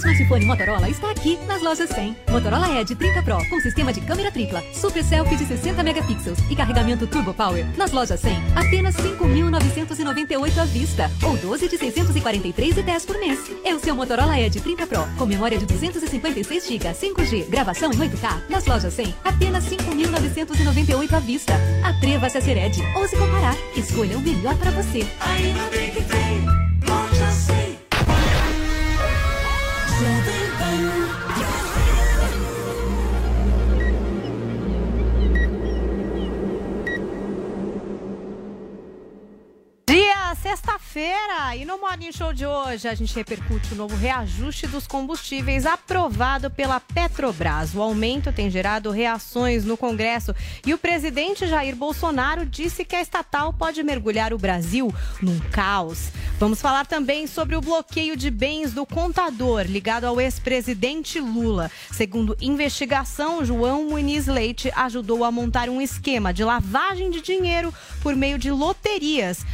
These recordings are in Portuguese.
Seu smartphone Motorola está aqui nas lojas 100. Motorola Edge 30 Pro com sistema de câmera tripla, super selfie de 60 megapixels e carregamento Turbo Power. Nas lojas 100, apenas 5.998 à vista ou 12 de 643 e 10 por mês. É o seu Motorola Edge 30 Pro com memória de 256 GB, 5G, gravação em 8K. Nas lojas 100, apenas 5.998 à vista. Atreva-se a ser Edge. Ouse comparar. Escolha o melhor para você. Ainda bem que tem sexta-feira e no Morning Show de hoje a gente repercute o novo reajuste dos combustíveis aprovado pela Petrobras. O aumento tem gerado reações no Congresso e o presidente Jair Bolsonaro disse que a estatal pode mergulhar o Brasil num caos. Vamos falar também sobre o bloqueio de bens do contador ligado ao ex-presidente Lula. Segundo investigação, João Muniz Leite ajudou a montar um esquema de lavagem de dinheiro por meio de loterias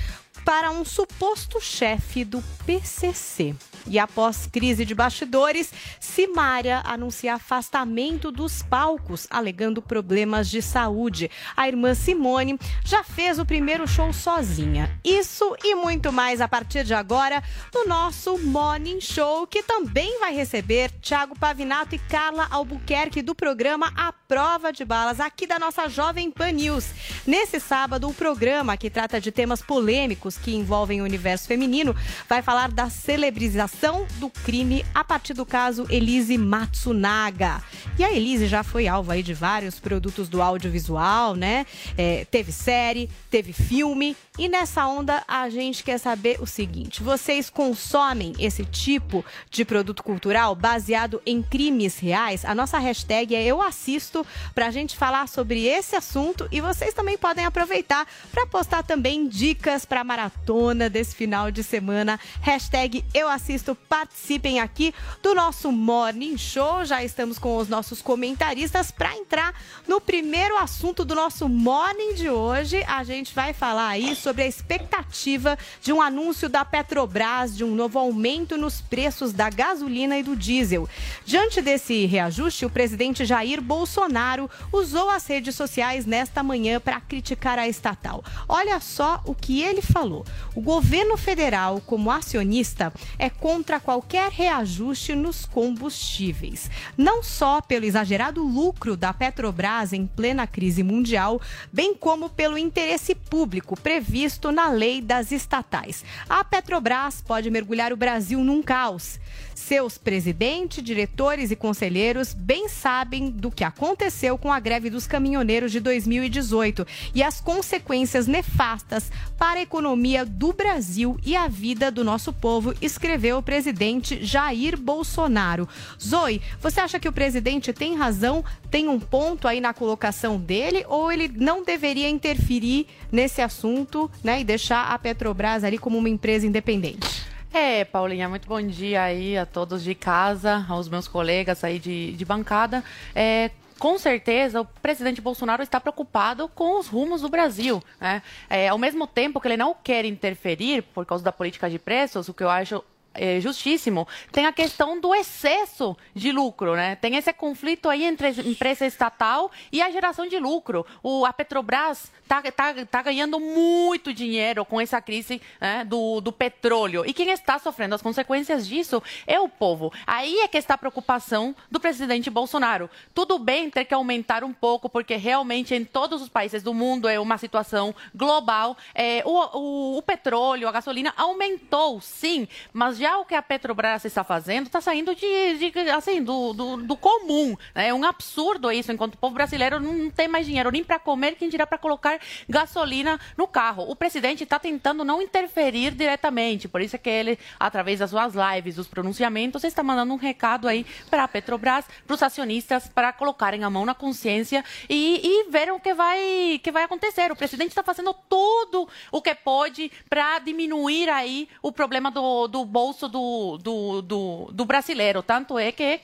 para um suposto chefe do PCC. E após crise de bastidores, Simária anuncia afastamento dos palcos, alegando problemas de saúde. A irmã Simone já fez o primeiro show sozinha. Isso e muito mais a partir de agora no nosso Morning Show, que também vai receber Thiago Pavinato e Carla Albuquerque do programa A Prova de Balas, aqui da nossa Jovem Pan News. Nesse sábado, o programa, que trata de temas polêmicos que envolvem o universo feminino, vai falar da celebrização do crime a partir do caso Elise Matsunaga. E a Elise já foi alvo aí de vários produtos do audiovisual, né? É, teve série, teve filme. E nessa onda a gente quer saber o seguinte: vocês consomem esse tipo de produto cultural baseado em crimes reais? A nossa hashtag é Eu Assisto para a gente falar sobre esse assunto e vocês também podem aproveitar para postar também dicas para maratona desse final de semana. Hashtag Eu Assisto, participem aqui do nosso Morning Show. Já estamos com os nossos comentaristas para entrar no primeiro assunto do nosso Morning de hoje. A gente vai falar aí sobre a expectativa de um anúncio da Petrobras de um novo aumento nos preços da gasolina e do diesel. Diante desse reajuste, o presidente Jair Bolsonaro usou as redes sociais nesta manhã para criticar a estatal. Olha só o que ele falou. O governo federal, como acionista, é contra qualquer reajuste nos combustíveis. Não só pelo exagerado lucro da Petrobras em plena crise mundial, bem como pelo interesse público previsto na lei das estatais. A Petrobras pode mergulhar o Brasil num caos. Seus presidentes, diretores e conselheiros bem sabem do que aconteceu com a greve dos caminhoneiros de 2018 e as consequências nefastas para a economia do Brasil e a vida do nosso povo, escreveu o presidente Jair Bolsonaro. Zoe, você acha que o presidente tem razão, tem um ponto aí na colocação dele, ou ele não deveria interferir nesse assunto né, e deixar a Petrobras ali como uma empresa independente? É, Paulinha, muito bom dia aí a todos de casa, aos meus colegas aí de, de bancada. É, com certeza, o presidente Bolsonaro está preocupado com os rumos do Brasil. Né? É, ao mesmo tempo que ele não quer interferir por causa da política de preços, o que eu acho é, justíssimo, tem a questão do excesso de lucro, né? Tem esse conflito aí entre a empresa estatal e a geração de lucro. O, a Petrobras está tá, tá ganhando muito dinheiro com essa crise né, do, do petróleo. E quem está sofrendo as consequências disso é o povo. Aí é que está a preocupação do presidente Bolsonaro. Tudo bem ter que aumentar um pouco, porque realmente em todos os países do mundo é uma situação global. É, o, o, o petróleo, a gasolina aumentou, sim, mas já o que a Petrobras está fazendo está saindo de, de assim, do, do, do, comum. Né? É um absurdo isso, enquanto o povo brasileiro não tem mais dinheiro nem para comer, quem dirá para colocar gasolina no carro. O presidente está tentando não interferir diretamente, por isso é que ele, através das suas lives, dos pronunciamentos, está mandando um recado aí para a Petrobras, para os acionistas, para colocarem a mão na consciência e, e ver o que vai, que vai acontecer. O presidente está fazendo tudo o que pode para diminuir aí o problema do, do bolso do, do, do, do brasileiro. Tanto é que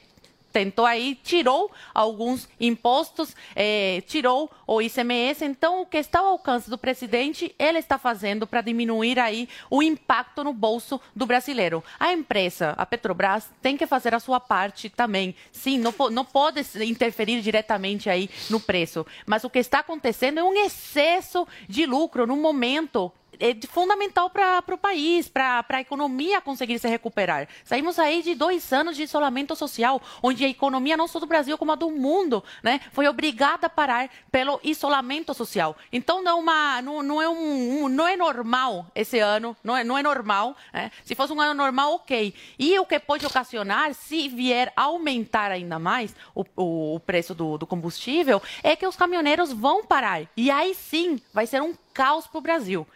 tentou aí, tirou alguns impostos, eh, tirou o ICMS. Então, o que está ao alcance do presidente, ele está fazendo para diminuir aí o impacto no bolso do brasileiro. A empresa, a Petrobras, tem que fazer a sua parte também. Sim, não, não pode interferir diretamente aí no preço. Mas o que está acontecendo é um excesso de lucro no momento é fundamental para o país, para a economia conseguir se recuperar. Saímos aí de dois anos de isolamento social, onde a economia não só do Brasil como a do mundo, né, foi obrigada a parar pelo isolamento social. Então não, uma, não, não é um, um, não é normal esse ano, não é, não é normal. Né? Se fosse um ano normal, ok. E o que pode ocasionar, se vier aumentar ainda mais o, o, o preço do, do combustível, é que os caminhoneiros vão parar. E aí sim vai ser um caos para o Brasil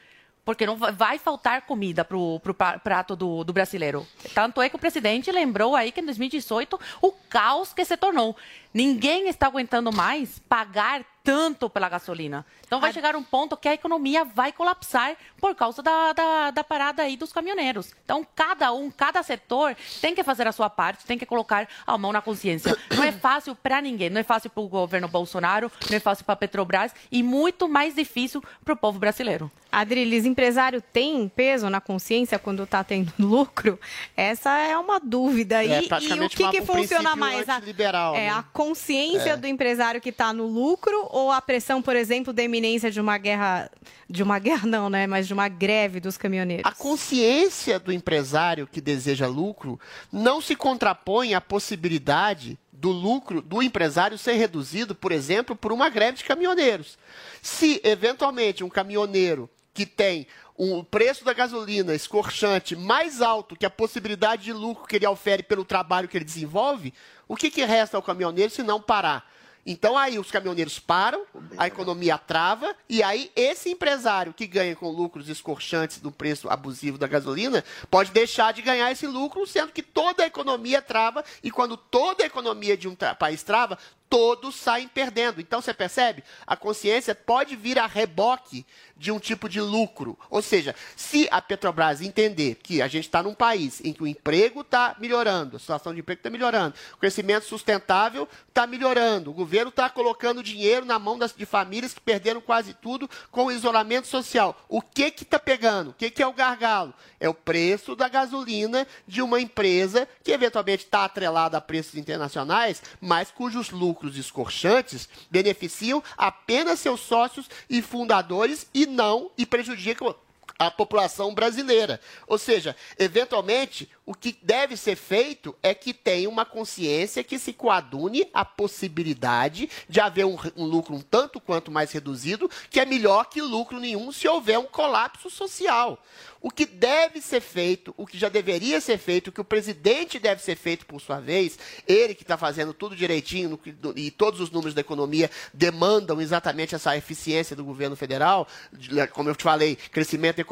porque não vai faltar comida para o prato do, do, brasileiro. Tanto é que o presidente lembrou aí que em 2018 o caos que se tornou. Ninguém está aguentando mais pagar tanto pela gasolina. Então vai a... chegar um ponto que a economia vai colapsar por causa da, da, da, parada aí dos caminhoneiros. Então cada um, cada setor tem que fazer a sua parte, tem que colocar a mão na consciência. Não é fácil para ninguém, não é fácil para o governo Bolsonaro, não é fácil para a Petrobras e muito mais difícil para o povo brasileiro. Adriles, empresário tem peso na consciência quando está tendo lucro? Essa é uma dúvida. É, e, e o que, uma, que um funciona mais? A, é, né? a consciência é. do empresário que está no lucro ou a pressão, por exemplo, da eminência de uma guerra, de uma guerra não, né, mas de uma greve dos caminhoneiros? A consciência do empresário que deseja lucro não se contrapõe à possibilidade do lucro do empresário ser reduzido, por exemplo, por uma greve de caminhoneiros. Se eventualmente um caminhoneiro que tem o preço da gasolina escorchante mais alto que a possibilidade de lucro que ele ofere pelo trabalho que ele desenvolve, o que, que resta ao caminhoneiro se não parar? Então aí os caminhoneiros param, a economia trava, e aí esse empresário que ganha com lucros escorchantes do preço abusivo da gasolina pode deixar de ganhar esse lucro, sendo que toda a economia trava, e quando toda a economia de um país trava, todos saem perdendo. Então você percebe? A consciência pode vir a reboque de um tipo de lucro. Ou seja, se a Petrobras entender que a gente está num país em que o emprego está melhorando, a situação de emprego está melhorando, o crescimento sustentável está melhorando, o governo está colocando dinheiro na mão das, de famílias que perderam quase tudo com o isolamento social. O que que está pegando? O que, que é o gargalo? É o preço da gasolina de uma empresa que eventualmente está atrelada a preços internacionais, mas cujos lucros lucros escorchantes beneficiam apenas seus sócios e fundadores e não e prejudicam a população brasileira. Ou seja, eventualmente, o que deve ser feito é que tenha uma consciência que se coadune a possibilidade de haver um, um, lucro um tanto quanto mais reduzido, que é melhor que lucro nenhum se houver um colapso social. O que deve ser feito, o que já deveria ser feito, o que o presidente deve ser feito por sua vez, ele que está fazendo tudo direitinho no, no, e todos os números da economia demandam exatamente essa eficiência do governo federal, como eu te falei, crescimento econômico,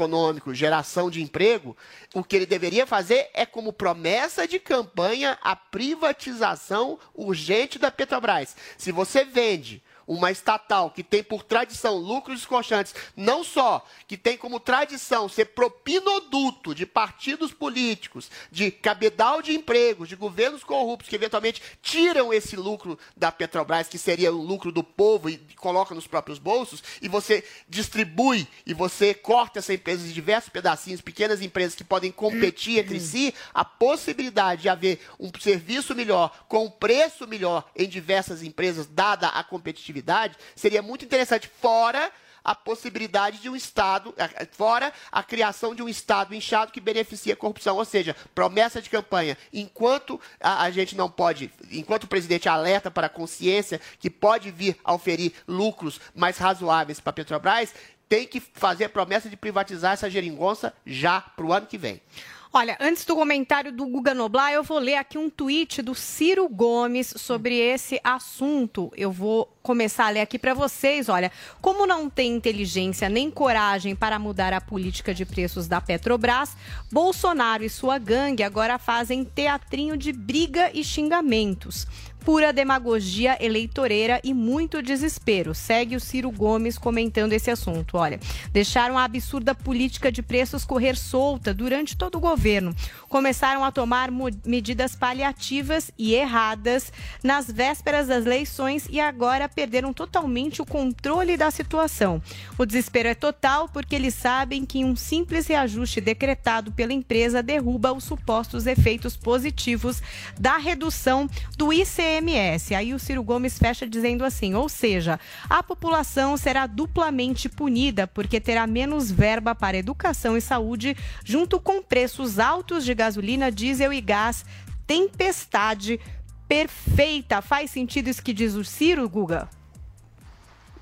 geração de emprego, o que ele deveria fazer é como promessa de campanha a privatização urgente da Petrobras. Se você vende uma estatal que tem por tradição lucros escorchantes, não só que tem como tradição ser propinoduto de partidos políticos, de cabedal de empregos, de governos corruptos que eventualmente tiram esse lucro da Petrobras, que seria o lucro do povo e coloca nos próprios bolsos, e você distribui e você corta essa empresa em diversos pedacinhos, pequenas empresas que podem competir entre si, a possibilidade de haver um serviço melhor com um preço melhor em diversas empresas, dada a competitividade, seria muito interessante, fora a possibilidade de um Estado, fora a criação de um Estado inchado que beneficia a corrupção. Ou seja, promessa de campanha. Enquanto a, a gente não pode, enquanto o presidente alerta para a consciência que pode vir a oferir lucros mais razoáveis para a Petrobras, tem que fazer a promessa de privatizar essa geringonça já para o ano que vem. Olha, antes do comentário do Guga Noblar, eu vou ler aqui um tweet do Ciro Gomes sobre esse assunto. Eu vou começar a ler aqui para vocês. Olha, como não tem inteligência nem coragem para mudar a política de preços da Petrobras, Bolsonaro e sua gangue agora fazem teatrinho de briga e xingamentos pura demagogia eleitoreira e muito desespero. Segue o Ciro Gomes comentando esse assunto. Olha, deixaram a absurda política de preços correr solta durante todo o governo. Começaram a tomar medidas paliativas e erradas nas vésperas das eleições e agora perderam totalmente o controle da situação. O desespero é total porque eles sabem que um simples reajuste decretado pela empresa derruba os supostos efeitos positivos da redução do ICM ICMS. Aí o Ciro Gomes fecha dizendo assim: ou seja, a população será duplamente punida porque terá menos verba para educação e saúde, junto com preços altos de gasolina, diesel e gás. Tempestade perfeita. Faz sentido isso que diz o Ciro, Guga?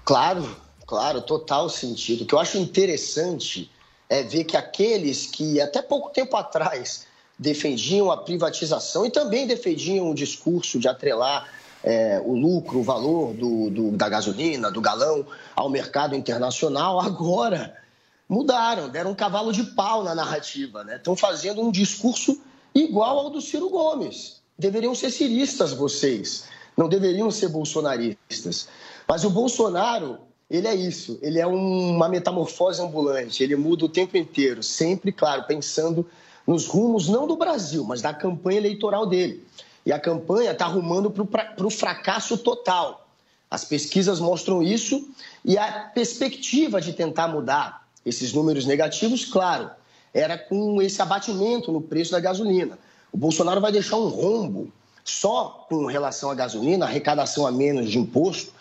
Claro, claro, total sentido. O que eu acho interessante é ver que aqueles que até pouco tempo atrás defendiam a privatização e também defendiam o discurso de atrelar é, o lucro, o valor do, do, da gasolina, do galão ao mercado internacional, agora mudaram, deram um cavalo de pau na narrativa. Né? Estão fazendo um discurso igual ao do Ciro Gomes. Deveriam ser ciristas vocês, não deveriam ser bolsonaristas. Mas o Bolsonaro, ele é isso, ele é uma metamorfose ambulante, ele muda o tempo inteiro, sempre, claro, pensando nos rumos não do Brasil, mas da campanha eleitoral dele. E a campanha está arrumando para o fracasso total. As pesquisas mostram isso e a perspectiva de tentar mudar esses números negativos, claro, era com esse abatimento no preço da gasolina. O Bolsonaro vai deixar um rombo só com relação à gasolina, arrecadação a menos de imposto,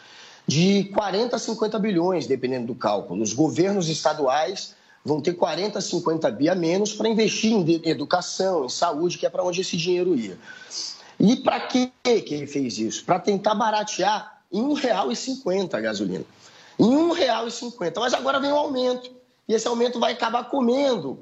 de 40 a 50 bilhões, dependendo do cálculo. Os governos estaduais vão ter 40, 50 bi a menos para investir em educação, em saúde, que é para onde esse dinheiro ia. E para que ele fez isso? Para tentar baratear em R$ 1,50 a gasolina. Em R$ 1,50. Mas agora vem o um aumento. E esse aumento vai acabar comendo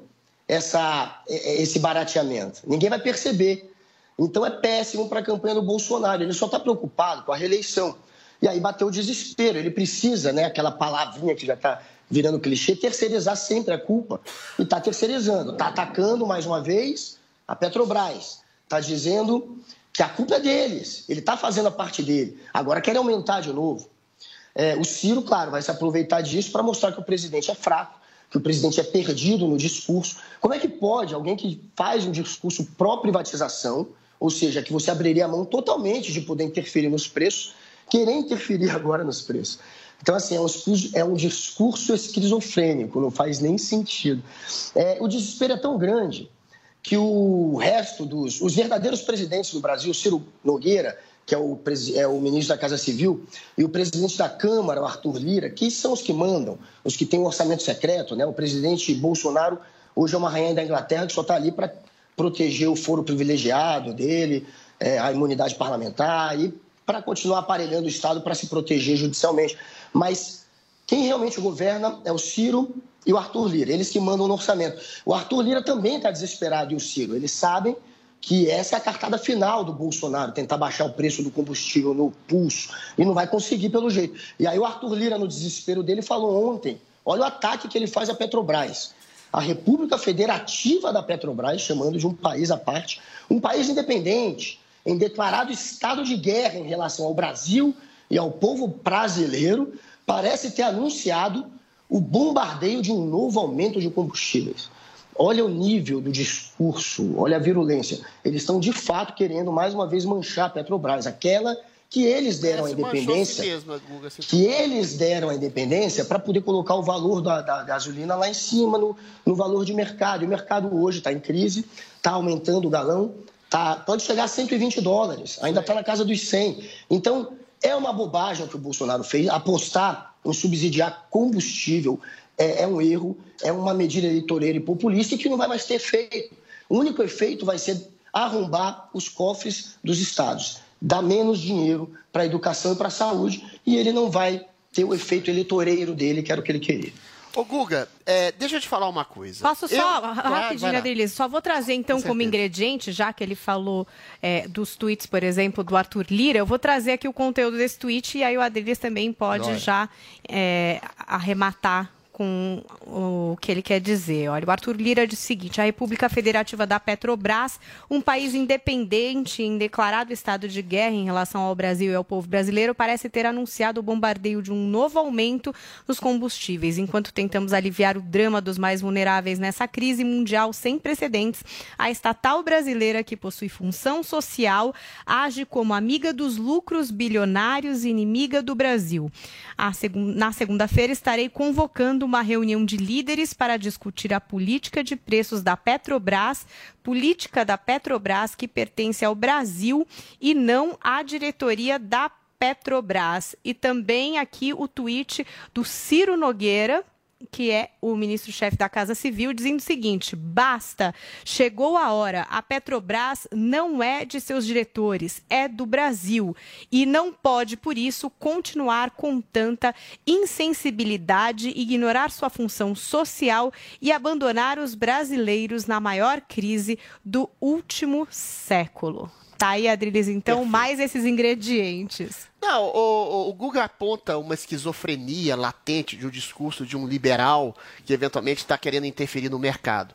essa, esse barateamento. Ninguém vai perceber. Então é péssimo para a campanha do Bolsonaro. Ele só está preocupado com a reeleição. E aí bateu o desespero. Ele precisa, né, aquela palavrinha que já está virando clichê, terceirizar sempre a culpa. E está terceirizando. Está atacando, mais uma vez, a Petrobras. Está dizendo que a culpa é deles. Ele está fazendo a parte dele. Agora quer aumentar de novo. É, o Ciro, claro, vai se aproveitar disso para mostrar que o presidente é fraco, que o presidente é perdido no discurso. Como é que pode alguém que faz um discurso pró-privatização, ou seja, que você abriria a mão totalmente de poder interferir nos preços, querer interferir agora nos preços? Então, assim, é um discurso, é um discurso esquizofrênico, não faz nem sentido. É, o desespero é tão grande que o resto dos. Os verdadeiros presidentes do Brasil, Ciro Nogueira, que é o, é o ministro da Casa Civil, e o presidente da Câmara, o Arthur Lira, que são os que mandam, os que têm um orçamento secreto, né? O presidente Bolsonaro hoje é uma rainha da Inglaterra que só está ali para proteger o foro privilegiado dele, é, a imunidade parlamentar e para continuar aparelhando o Estado para se proteger judicialmente. Mas quem realmente governa é o Ciro e o Arthur Lira, eles que mandam no orçamento. O Arthur Lira também está desesperado e o Ciro. Eles sabem que essa é a cartada final do Bolsonaro, tentar baixar o preço do combustível no pulso, e não vai conseguir pelo jeito. E aí o Arthur Lira, no desespero dele, falou ontem, olha o ataque que ele faz à Petrobras. A República Federativa da Petrobras, chamando de um país à parte, um país independente, em declarado estado de guerra em relação ao Brasil e ao povo brasileiro, parece ter anunciado o bombardeio de um novo aumento de combustíveis. Olha o nível do discurso, olha a virulência. Eles estão de fato querendo mais uma vez manchar a Petrobras, aquela que eles deram a independência, que eles deram a independência para poder colocar o valor da, da gasolina lá em cima no, no valor de mercado. E o mercado hoje está em crise, está aumentando o galão, tá, pode chegar a 120 dólares, ainda está na casa dos 100. Então, é uma bobagem o que o Bolsonaro fez, apostar em subsidiar combustível é, é um erro, é uma medida eleitoreira e populista que não vai mais ter efeito. O único efeito vai ser arrombar os cofres dos estados dá menos dinheiro para a educação e para a saúde e ele não vai ter o efeito eleitoreiro dele, que era o que ele queria. Ô, Guga, é, deixa eu te falar uma coisa. Posso só, Eu- rapidinho, Vai lá. Adriles, só vou trazer então Com como ingrediente, já que ele falou é, dos tweets, por exemplo, do Arthur Lira, eu vou trazer aqui o conteúdo desse tweet e aí o Adriles também pode já é, arrematar com o que ele quer dizer. Olha, o Arthur Lira diz o seguinte: a República Federativa da Petrobras, um país independente em declarado estado de guerra em relação ao Brasil e ao povo brasileiro, parece ter anunciado o bombardeio de um novo aumento nos combustíveis. Enquanto tentamos aliviar o drama dos mais vulneráveis nessa crise mundial sem precedentes, a estatal brasileira, que possui função social, age como amiga dos lucros bilionários e inimiga do Brasil. Na segunda-feira estarei convocando uma reunião de líderes para discutir a política de preços da Petrobras, política da Petrobras que pertence ao Brasil e não à diretoria da Petrobras. E também aqui o tweet do Ciro Nogueira, que é o ministro-chefe da Casa Civil, dizendo o seguinte: basta, chegou a hora. A Petrobras não é de seus diretores, é do Brasil. E não pode, por isso, continuar com tanta insensibilidade, ignorar sua função social e abandonar os brasileiros na maior crise do último século. Tá aí, Adriles, então, mais esses ingredientes. Não, o, o- o Guga aponta uma esquizofrenia latente de um discurso de um liberal que eventualmente está querendo interferir no mercado.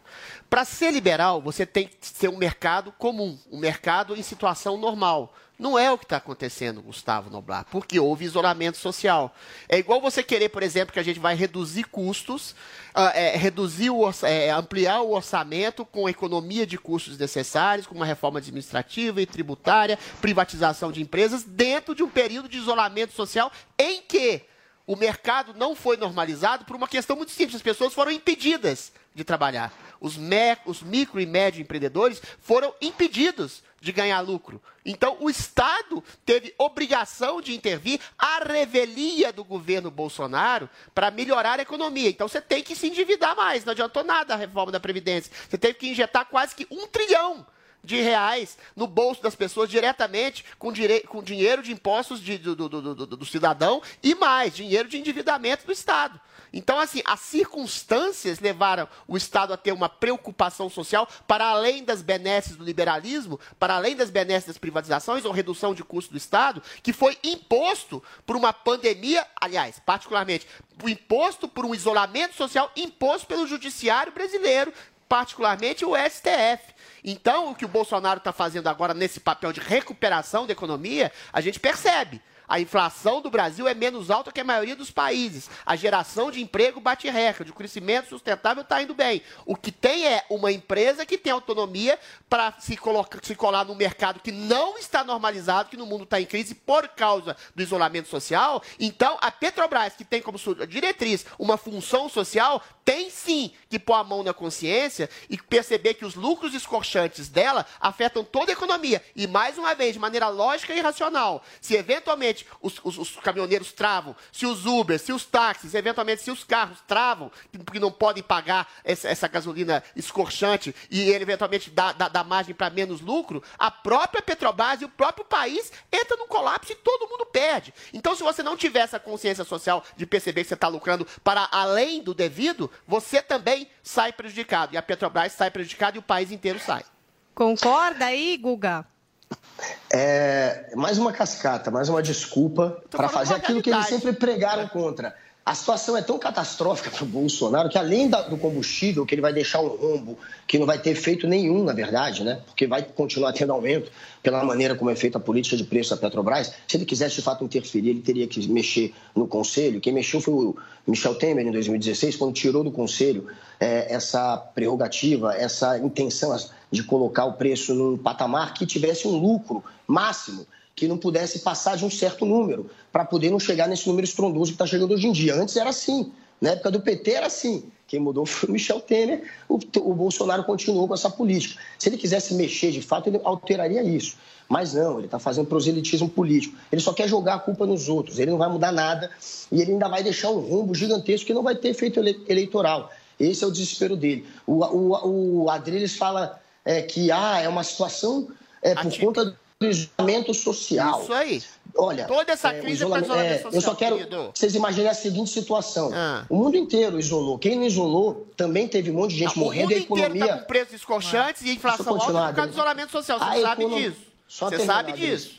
Para ser liberal, você tem que ser um mercado comum, um mercado em situação normal. Não é o que está acontecendo, Gustavo Noblar, porque houve isolamento social. É igual você querer, por exemplo, que a gente vai reduzir custos, ah, é, reduzir o, é, ampliar o orçamento com economia de custos necessários, com uma reforma administrativa e tributária, privatização de empresas, dentro de um período de isolamento social em que o mercado não foi normalizado por uma questão muito simples. As pessoas foram impedidas de trabalhar. Os, me- os micro e médio empreendedores foram impedidos de ganhar lucro. Então, o Estado teve obrigação de intervir à revelia do governo Bolsonaro para melhorar a economia. Então, você tem que se endividar mais. Não adiantou nada a reforma da Previdência. Você teve que injetar quase que um trilhão de reais no bolso das pessoas diretamente com, dire... com dinheiro de impostos de- do, do- do- do- do cidadão e mais, dinheiro de endividamento do Estado. Então, assim, as circunstâncias levaram o Estado a ter uma preocupação social para além das benesses do liberalismo, para além das benesses das privatizações ou redução de custo do Estado, que foi imposto por uma pandemia, aliás, particularmente, imposto por um isolamento social imposto pelo judiciário brasileiro, particularmente o STF. Então, o que o Bolsonaro está fazendo agora nesse papel de recuperação da economia, a gente percebe. A inflação do Brasil é menos alta que a maioria dos países. A geração de emprego bate recorde. O crescimento sustentável está indo bem. O que tem é uma empresa que tem autonomia para se, coloca- se colar num mercado que não está normalizado, que no mundo está em crise por causa do isolamento social. Então, a Petrobras, que tem como sua diretriz uma função social, tem sim que pôr a mão na consciência e perceber que os lucros escorchantes dela afetam toda a economia. E, mais uma vez, de maneira lógica e racional, se eventualmente os, os- os caminhoneiros travam, se os Ubers, se os táxis, eventualmente se os carros travam, porque não podem pagar essa, essa gasolina escorchante e ele eventualmente dá, dá, dá margem para menos lucro, a própria Petrobras e o próprio país entra num colapso e todo mundo perde. Então, se você não tiver essa consciência social de perceber que você está lucrando para além do devido, você também sai prejudicado. E a Petrobras sai prejudicada e o país inteiro sai. Concorda aí, Guga? É mais uma cascata, mais uma desculpa para fazer aquilo que eles sempre pregaram contra. A situação é tão catastrófica para o Bolsonaro que, além do combustível, que ele vai deixar um rombo que não vai ter efeito nenhum, na verdade, né? porque vai continuar tendo aumento pela maneira como é feita a política de preço da Petrobras. Se ele quisesse, de fato, interferir, ele teria que mexer no Conselho. Quem mexeu foi o Michel Temer, em 2016, quando tirou do Conselho eh, essa prerrogativa, essa intenção de colocar o preço num patamar que tivesse um lucro máximo que não pudesse passar de um certo número, para poder não chegar nesse número estrondoso que está chegando hoje em dia. Antes era assim. Na época do PT era assim. Quem mudou foi o Michel Temer, o, o Bolsonaro continuou com essa política. Se ele quisesse mexer de fato, ele alteraria isso. Mas não, ele está fazendo proselitismo político. Ele só quer jogar a culpa nos outros, ele não vai mudar nada e ele ainda vai deixar um rombo gigantesco que não vai ter efeito ele- eleitoral. Esse é o desespero dele. O, o, o Adriles fala é, que ah, é uma situação é, por conta do isolamento social. Isso aí. Olha, Toda essa é, crise é isolamento- isolamento é, social. Eu só quero querido. que vocês imaginem a seguinte situação. Ah. O mundo inteiro isolou. Quem não isolou também teve um monte de gente Não, morrendo o e a mundo inteiro economia... com preços escorchantes e inflação alta por causa do isolamento social. Você sabe econo- disso. Só Você sabe disso.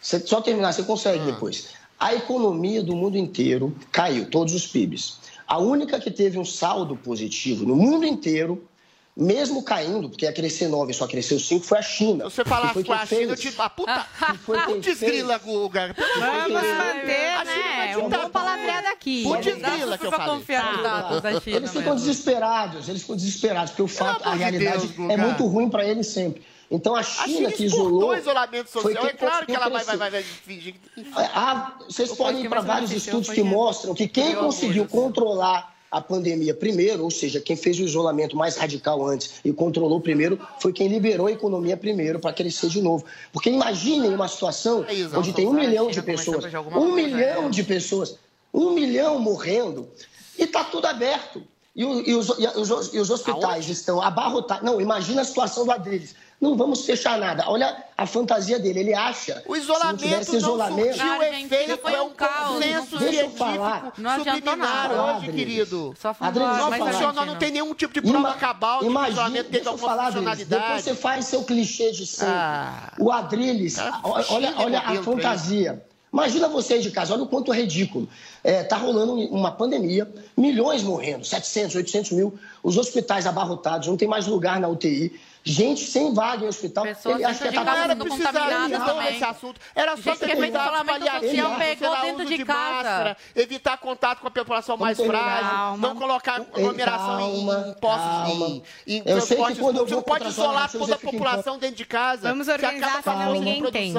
Você- só terminar, você consegue Ah. depois. A economia do mundo inteiro caiu, todos os PIBs. A única que teve um saldo positivo no mundo inteiro, mesmo caindo, porque ia crescer 9 e só cresceu 5, foi a China. Se você falar Que foi com a China, eu te... A puta... foi quem Putz grila, Guga. Vamos manter, A China vai né? Um dar- bom palavreado aqui. Putz Exato, grila que eu falei. confiar nos dados da China Eles ficam mesmo. desesperados, eles ficam desesperados, porque o fato, a de realidade é muito ruim para eles sempre. Então a A China, China que isolou. o isolamento social. É claro que ela vai, vai, vai, vai fingir que... Ah, vocês O podem ir para vários estudos que mostram que quem conseguiu controlar a pandemia primeiro, ou seja, quem fez o isolamento mais radical antes e controlou primeiro, foi quem liberou a economia primeiro para crescer de novo. Porque imaginem uma situação É isso, onde tem um milhão de pessoas, um coisa, milhão né? de pessoas, um milhão morrendo e está tudo aberto. E, os, e os- e os hospitais estão abarrotados. Não, imagina a situação do Adriles. Não vamos fechar nada. Olha a fantasia dele. Ele acha O se isolamento não tivesse não isolamento, surtiu Na Argentina efeito, foi é um caos, consenso deixa eu científico falar. Não subliminar nada. hoje, Adriles. querido. Só falou Adriano, a não Não falar. funciona, não tem nenhum tipo de prova Ima- cabal de que o imagina- isolamento tal eu falar, Adriles, Depois funcionalidade. você faz seu clichê de sempre. Ah. o Adriles, Cara, olha, olha a fantasia. Imagina vocês de casa, olha o quanto é ridículo. É, tá rolando uma pandemia, milhões morrendo, 700, 800 mil, os hospitais abarrotados, não tem mais lugar na UTI, gente sem vaga em hospital. Pessoas Ele acha que tá Era precisaria também. esse assunto. Era só ter cuidado paliativo, pegou dentro de de casa. máscara, evitar contato com a população mais terminar. frágil, Calma. não colocar aglomeração em- calma, em postos, calma. em, em Eu sei que transportes quando eu públicos. Não pode isolar toda a população dentro de casa. Vamos organizar senão ninguém entende.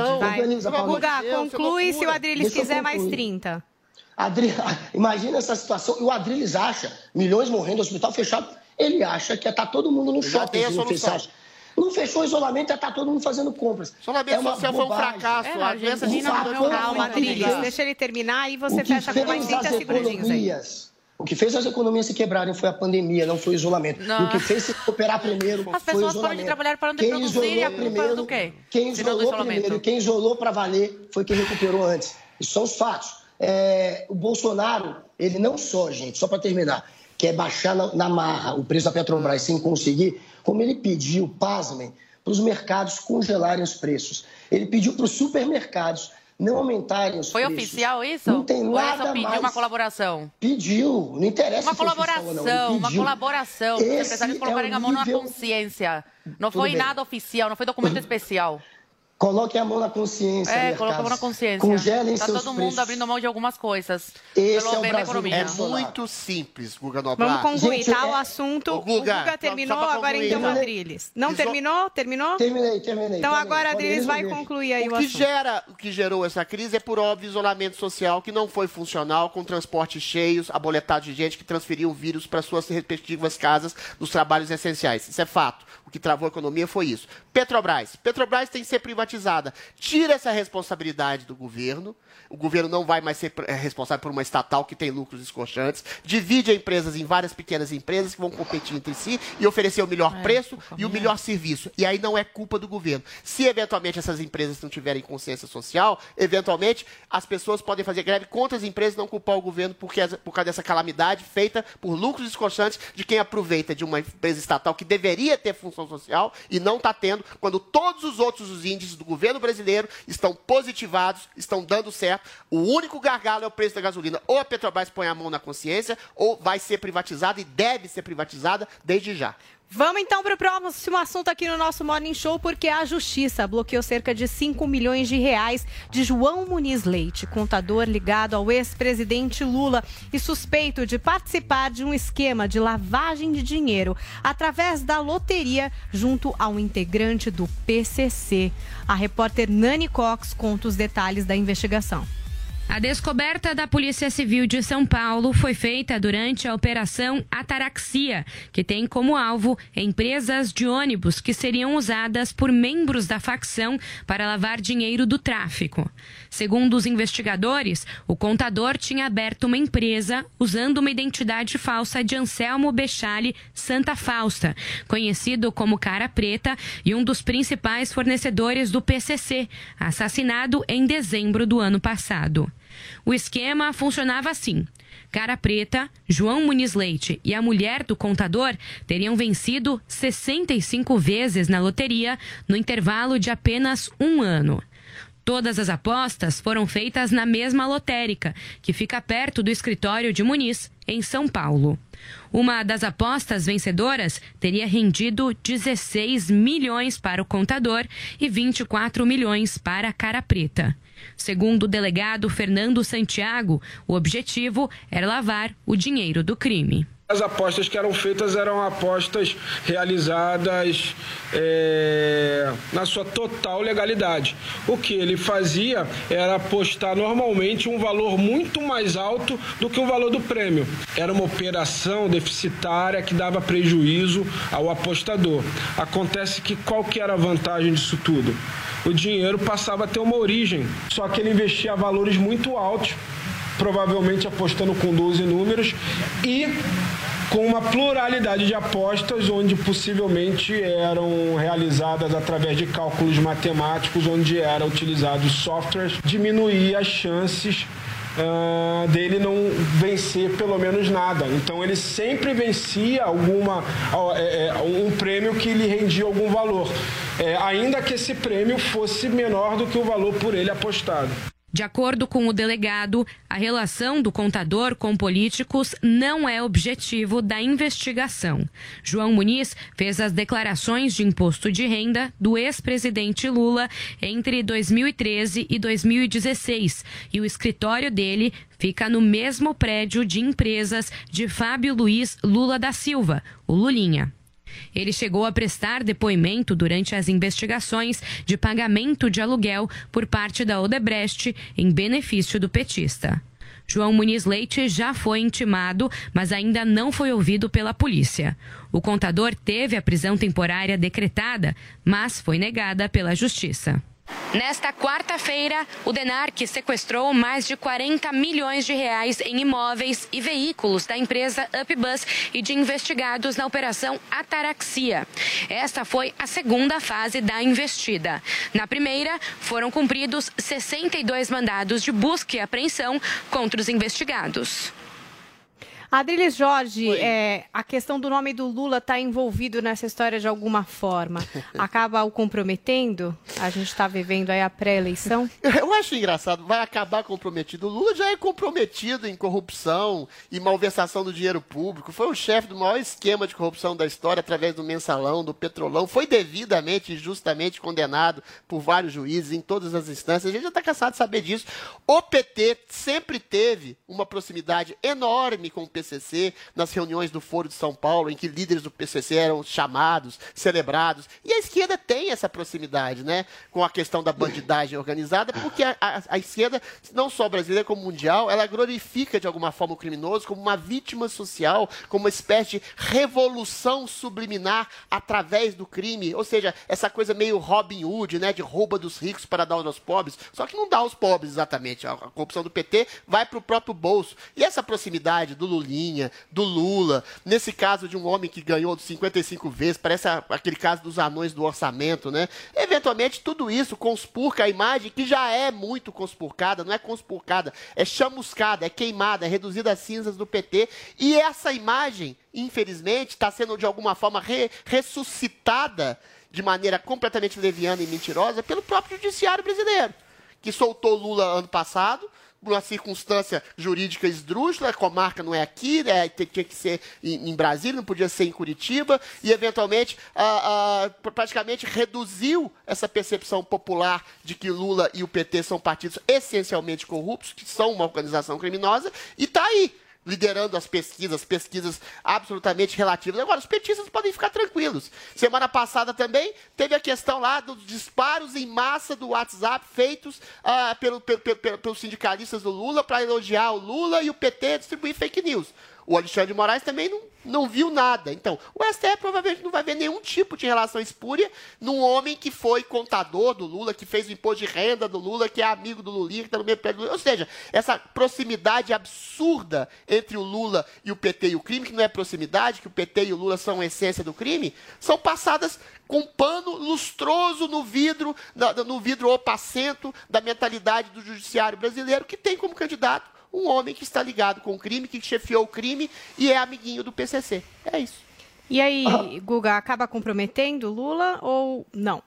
Guga, Deus, conclui se o. Adriles quiser mais concluir. 30. Adri... Imagina essa situação. E o Adriles acha, milhões morrendo, hospital fechado. Ele acha que está todo mundo no já shopping. dei a não solução. Não fechou o isolamento, já está todo mundo fazendo compras. Isolamento É uma social foi um bobagem. fracasso. É, a doença morreu espalhou Calma. Adriles, deixa ele terminar e você fecha com mais fez 30 as segundinhos aí. o que fez as economias se quebrarem foi a pandemia, não foi o isolamento. Não. E o que fez se recuperar primeiro As foi o pessoas param de isolamento. trabalhar, param de quem produzir, isolou e a culpa é primeiro, do quê? Quem não isolou isolamento. primeiro, quem isolou para valer foi quem recuperou antes. Isso são os fatos. É, o Bolsonaro, ele não só, gente, só para terminar, quer baixar na, na marra o preço da Petrobras sem conseguir, como ele pediu, pasmem, para os mercados congelarem os preços. Ele pediu para os supermercados não aumentarem os Foi preços. oficial isso? Não tem Ou nada pediu mais. uma colaboração? Pediu, não interessa Uma se foi colaboração, não, uma pediu. colaboração. Os empresários é colocarem o a mão na nível- consciência. Não Tudo foi bem. nada oficial, não foi documento especial. Coloquem a mão na consciência, É, mercados. colocou a mão na consciência. Congelem tá seus todo preços. mundo abrindo mão de algumas coisas. Esse pelo é o bem da Brasil economia. É muito simples, Guga Noblar. Vamos concluir, Gente, tá? é- O assunto. O Guga, Guga só- terminou, agora então o né? Adriles. Não Iso- terminou? Terminou? Terminei, terminei. Então podem- agora, Adriles, vai resolver. concluir aí o, O que, assunto. gera, o que gerou essa crise é por óbvio isolamento social que não foi funcional, com transportes cheios, aboletado de gente que transferiu o vírus para suas respectivas casas nos trabalhos essenciais. Isso é fato. O que travou a economia foi isso. Petrobras. Petrobras tem que ser privatizada. Tira essa responsabilidade do governo. O governo não vai mais ser eh, responsável por uma estatal que tem lucros escorchantes. Divide a empresas em várias pequenas empresas que vão competir entre si e oferecer o melhor preço e o melhor serviço. E aí não é culpa do governo. Se eventualmente essas empresas não tiverem consciência social, eventualmente as pessoas podem fazer greve contra as empresas e não culpar o governo porque, as- por causa dessa calamidade feita por lucros escorchantes de quem aproveita de uma empresa estatal que deveria ter funcionado função social e não está tendo, quando todos os outros os índices do governo brasileiro estão positivados, estão dando certo. O único gargalo é o preço da gasolina. Ou a Petrobras põe a mão na consciência, ou vai ser privatizada e deve ser privatizada desde já. Vamos então para o próximo assunto aqui no nosso Morning Show, porque a Justiça bloqueou cerca de 5 milhões de reais de João Muniz Leite, contador ligado ao ex-presidente Lula e suspeito de participar de um esquema de lavagem de dinheiro através da loteria junto a um integrante do PCC. A repórter Nani Cox conta os detalhes da investigação. A descoberta da Polícia Civil de São Paulo foi feita durante a Operação Ataraxia, que tem como alvo empresas de ônibus que seriam usadas por membros da facção para lavar dinheiro do tráfico. Segundo os investigadores, o contador tinha aberto uma empresa usando uma identidade falsa de Anselmo Bechali Santa Fausta, conhecido como Cara Preta e um dos principais fornecedores do PCC, assassinado em dezembro do ano passado. O esquema funcionava assim. Cara Preta, João Muniz Leite e a mulher do contador teriam vencido 65 vezes na loteria no intervalo de apenas um ano. Todas as apostas foram feitas na mesma lotérica, que fica perto do escritório de Muniz, em São Paulo. Uma das apostas vencedoras teria rendido 16 milhões para o contador e 24 milhões para a cara preta. Segundo o delegado Fernando Santiago, o objetivo era lavar o dinheiro do crime. As apostas que eram feitas eram apostas realizadas é, na sua total legalidade. O que ele fazia era apostar normalmente um valor muito mais alto do que o valor do prêmio. Era uma operação deficitária que dava prejuízo ao apostador. Acontece que qual que era a vantagem disso tudo? O dinheiro passava a ter uma origem, só que ele investia valores muito altos provavelmente apostando com 12 números e com uma pluralidade de apostas onde possivelmente eram realizadas através de cálculos matemáticos onde eram utilizados softwares diminuir as chances Uh, dele não vencer pelo menos nada. Então ele sempre vencia alguma é, um prêmio que lhe rendia algum valor, é, ainda que esse prêmio fosse menor do que o valor por ele apostado. De acordo com o delegado, a relação do contador com políticos não é objetivo da investigação. João Muniz fez as declarações de imposto de renda do ex-presidente Lula entre 2013 e 2016 e o escritório dele fica no mesmo prédio de empresas de Fábio Luiz Lula da Silva, o Lulinha. Ele chegou a prestar depoimento durante as investigações de pagamento de aluguel por parte da Odebrecht em benefício do petista. João Muniz Leite já foi intimado, mas ainda não foi ouvido pela polícia. O contador teve a prisão temporária decretada, mas foi negada pela justiça. Nesta quarta-feira, o DENARC sequestrou mais de 40 milhões de reais em imóveis e veículos da empresa Upbus e de investigados na operação Ataraxia. Esta foi a segunda fase da investida. Na primeira, foram cumpridos 62 mandados de busca e apreensão contra os investigados. Adriles Jorge, é, a questão do nome do Lula está envolvido nessa história de alguma forma. Acaba o comprometendo? A gente está vivendo aí a pré-eleição? Eu acho engraçado. Vai acabar comprometido. O Lula já é comprometido em corrupção e malversação do dinheiro público. Foi o chefe do maior esquema de corrupção da história através do mensalão, do petrolão. Foi devidamente e justamente condenado por vários juízes em todas as instâncias. A gente já está cansado de saber disso. O PT sempre teve uma proximidade enorme com o PCC, nas reuniões do Foro de São Paulo, em que líderes do PCC eram chamados, celebrados. E a esquerda tem essa proximidade, né, com a questão da bandidagem organizada, porque a, a, a esquerda, não só brasileira como mundial, ela glorifica de alguma forma o criminoso como uma vítima social, como uma espécie de revolução subliminar através do crime, ou seja, essa coisa meio Robin Hood, né, de rouba dos ricos para dar aos pobres, só que não dá aos pobres exatamente. A corrupção do PT vai para o próprio bolso. E essa proximidade do Lula Do Lula, nesse caso de um homem que ganhou 55 vezes, parece aquele caso dos anões do orçamento, né? Eventualmente, tudo isso conspurca a imagem que já é muito conspurcada, não é conspurcada, é chamuscada, é queimada, é reduzida a cinzas do PT. E essa imagem, infelizmente, está sendo de alguma forma re- ressuscitada de maneira completamente leviana e mentirosa pelo próprio judiciário brasileiro, que soltou Lula ano passado, uma circunstância jurídica esdrúxula, a comarca não é aqui, né, tinha que ser em, em Brasília, não podia ser em Curitiba, e eventualmente pr- praticamente reduziu essa percepção popular de que Lula e o PT são partidos essencialmente corruptos, que são uma organização criminosa, e está aí liderando as pesquisas, pesquisas absolutamente relativas. Agora, os petistas podem ficar tranquilos. Semana passada também teve a questão lá dos disparos em massa do WhatsApp feitos ah, pelo- pelo- pelo- pelo- pelos sindicalistas do Lula para elogiar o Lula e o PT distribuir fake news. O Alexandre de Moraes também não, não viu nada. Então, o STF provavelmente não vai ver nenhum tipo de relação espúria num homem que foi contador do Lula, que fez o imposto de renda do Lula, que é amigo do Lulinha, que está no mesmo prédio do Lula. Ou seja, essa proximidade absurda entre o Lula e o PT e o crime, que não é proximidade, que o PT e o Lula são a essência do crime, são passadas com pano lustroso no vidro, no vidro opacento da mentalidade do judiciário brasileiro, que tem como candidato um homem que está ligado com o crime, que chefiou o crime e é amiguinho do PCC. É isso. E aí, Guga, acaba comprometendo o Lula ou não?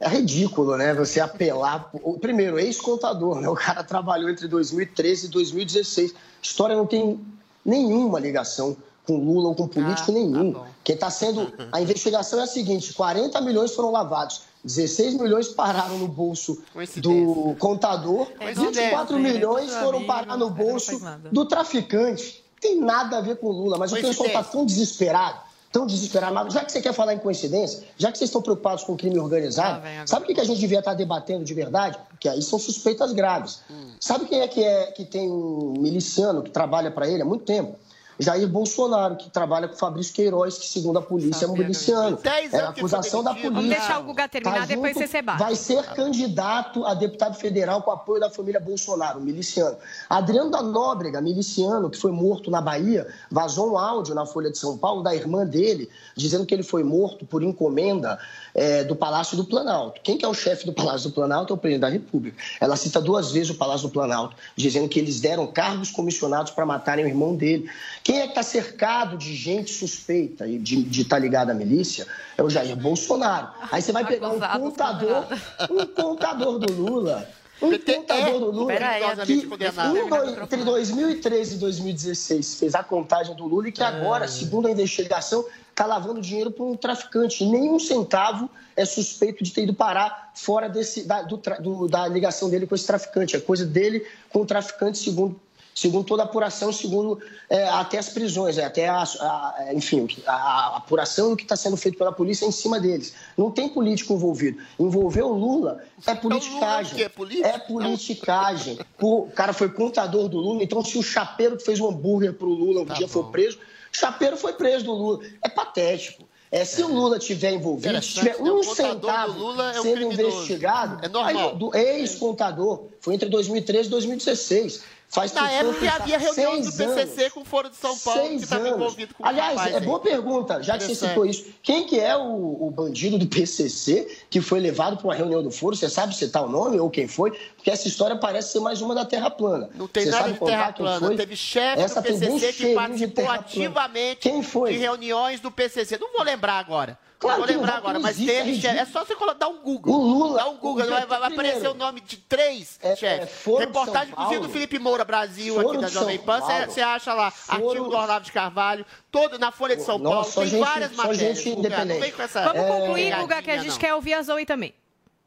É ridículo, né? Você apelar. Primeiro, ex-contador, né? O cara trabalhou entre 2013 e 2016. A história não tem nenhuma ligação com Lula ou com político nenhum. Quem está sendo. A investigação é a seguinte: 40 milhões foram lavados. 16 milhões pararam no bolso do contador, Coincidência. 24 milhões foram parar no bolso do traficante. Tem nada a ver com Lula, mas o pessoal está tão desesperado, tão desesperado. Mas já que você quer falar em coincidência, já que vocês estão preocupados com o crime organizado, sabe o que que a gente devia estar debatendo de verdade? Que aí são suspeitas graves. Sabe quem é que, é que tem um miliciano que trabalha para ele há muito tempo? Jair Bolsonaro, que trabalha com Fabrício Queiroz, que segundo a polícia é um miliciano. É a acusação da polícia. Vamos deixar o Guga terminar, depois você se bate. Vai ser candidato a deputado federal com apoio da família Bolsonaro, miliciano. Adriano da Nóbrega, miliciano, que foi morto na Bahia, vazou um áudio na Folha de São Paulo da irmã dele, dizendo que ele foi morto por encomenda eh, do Palácio do Planalto. Quem que é o chefe do Palácio do Planalto é o presidente da República. Ela cita duas vezes o Palácio do Planalto, dizendo que eles deram cargos comissionados para matarem o irmão dele. Quem é que está cercado de gente suspeita e de estar ligado à milícia é o Jair Bolsonaro. Aí você vai pegar um contador, um contador do Lula. Um contador do Lula Pera aí, que um, entre 2013 e 2016 fez a contagem do Lula e que agora, segundo a investigação, está lavando dinheiro para um traficante. Nenhum centavo é suspeito de ter ido parar fora desse, da, do- da ligação dele com esse traficante. É coisa dele com o traficante, segundo, segundo toda a apuração, segundo é, até as prisões, é, até a, a- enfim, a, a apuração e o que está sendo feito pela polícia é em cima deles. Não tem político envolvido. Envolver o Lula é politicagem. É politicagem. Pô, O cara foi contador do Lula, então se o chapeiro que fez um hambúrguer pro Lula um Tá dia for preso, o chapeiro foi preso do Lula. É patético. É, se o Lula tiver envolvido, se tiver né? um O centavo do é um sendo criminoso. investigado, É normal. do ex-contador, foi entre 2013 e 2016. Faz Na época que havia reuniões do PCC anos. com o Foro de São Paulo, que Seis estava anos. envolvido com o Aliás, é aí. boa pergunta, já que você citou isso. Quem que é o, o bandido do PCC que foi levado para uma reunião do Foro? Você sabe citar o nome ou quem foi? Porque essa história parece ser mais uma da Terra Plana. Não tem Você nada sabe de terra plana. Teve chefe Essa do PCC que participou ativamente Quem foi? de reuniões do PCC. Não vou lembrar agora. Claro não vou lembrar agora, mas existe, é teve chefe. É só você dar um Google. O Lula- Dá um Google, vai, vai primeiro- aparecer o nome de três chefes. Foro de Reportagem, inclusive, do. Felipe Moura Brasil, Foro aqui da Jovem Pan. Você Paulo. você acha lá, artigo do Olavo de Carvalho, todo na Folha de São Nossa, Paulo. só Tem gente- várias matérias. gente Guga, Não vem com essa Vamos É, concluir, Guga, que a gente não. quer ouvir a Zoe também.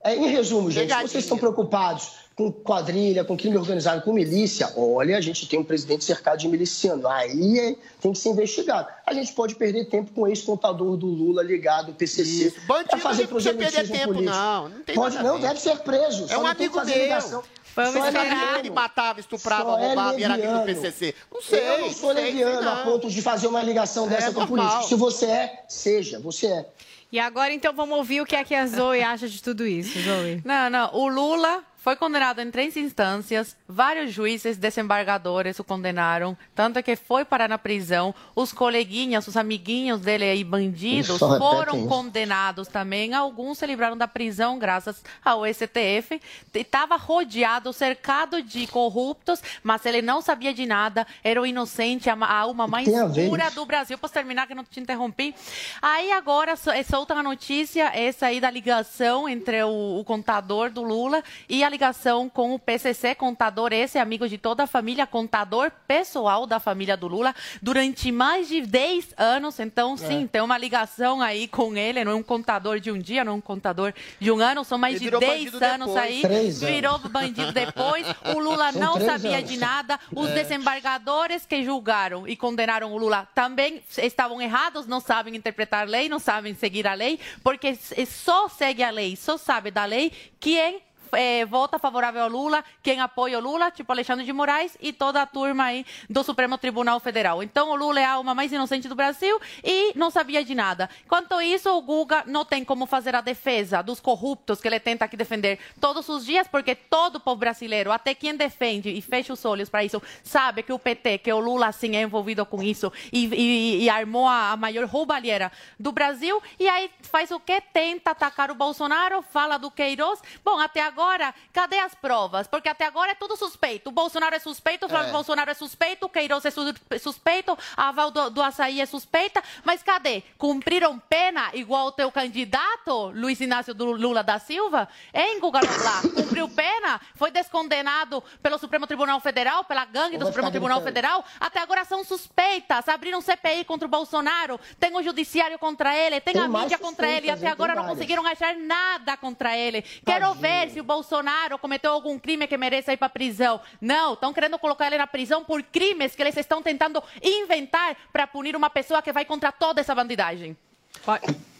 É, em resumo, gente, vocês estão preocupados com quadrilha, com crime organizado, com milícia, olha, a gente tem um presidente cercado de miliciano. Aí tem que ser investigado. A gente pode perder tempo com o ex-contador do Lula ligado ao PCC Isso. Bandido fazer não precisa perder tempo, político. não. Não tem pode, não, deve ser preso. É só um não tem que amigo fazer meu. ligação. Vamos Só é esperar. Ele matava, estuprava, Só é roubava e era amigo do. PCC. Não sei. Eu não sou leviano a ponto de fazer uma ligação dessa É com normal. político. Se você é, seja, você é. E agora, então, vamos ouvir o que é que a Zoe acha de tudo isso, Zoe. Não, não. O Lula Foi condenado em três instâncias, vários juízes desembargadores o condenaram, tanto que foi parar na prisão. Os coleguinhas, os amiguinhos dele aí, bandidos, foram isso. condenados também. Alguns se livraram da prisão graças ao STF. Estava rodeado, cercado de corruptos, mas ele não sabia de nada, era o inocente, a, ma- a alma mais pura do Brasil. Posso terminar que eu não te interrompi? Aí agora eh, solta a notícia essa aí da ligação entre o, o contador do Lula e a ligação com o PCC, contador esse, amigo de toda a família, contador pessoal da família do Lula, durante mais de 10 anos. Então, sim, tem uma ligação aí com ele, não é um contador de um dia, não é um contador de um ano, são mais Ele de virou 10 bandido anos depois. aí. Três anos. Virou bandido depois. O Lula São não sabia anos. de nada. Os É. desembargadores que julgaram e condenaram o Lula também estavam errados, não sabem interpretar a lei, não sabem seguir a lei, porque só segue a lei, só sabe da lei quem eh, vota favorável ao Lula, quem apoia o Lula, tipo Alexandre de Moraes e toda a turma aí do Supremo Tribunal Federal. Então o Lula é a alma mais inocente do Brasil e não sabia de nada. Quanto isso, o Guga não tem como fazer a defesa dos corruptos que ele tenta aqui defender todos os dias, porque todo povo brasileiro, até quem defende e fecha os olhos para isso, sabe que o PT, que o Lula sim é envolvido com isso e, e- e armou a, a maior roubalheira do Brasil. E aí faz o quê? Tenta atacar o Bolsonaro, fala do Queiroz. Bom, até agora, cadê as provas? Porque até agora é tudo suspeito. O Bolsonaro é suspeito, o Flávio É. Bolsonaro é suspeito, o Queiroz é su- suspeito, a Val do, do Açaí é suspeita. Mas cadê? Cumpriram pena igual o teu candidato, Luiz Inácio do Lula da Silva? Hein, Guga Noblar? Cumpriu pena? Foi descondenado pelo Supremo Tribunal Federal, pela gangue do Supremo Tribunal. Federal? Até agora são suspeitas. Abriram CPI contra o Bolsonaro, tem o judiciário contra ele, tem, Tem a mídia contra ele. E até agora não várias. conseguiram achar nada contra ele. Quero Tadinho. ver se o Bolsonaro cometeu algum crime que mereça ir para prisão. Não, estão querendo colocar ele na prisão por crimes que eles estão tentando inventar para punir uma pessoa que vai contra toda essa bandidagem.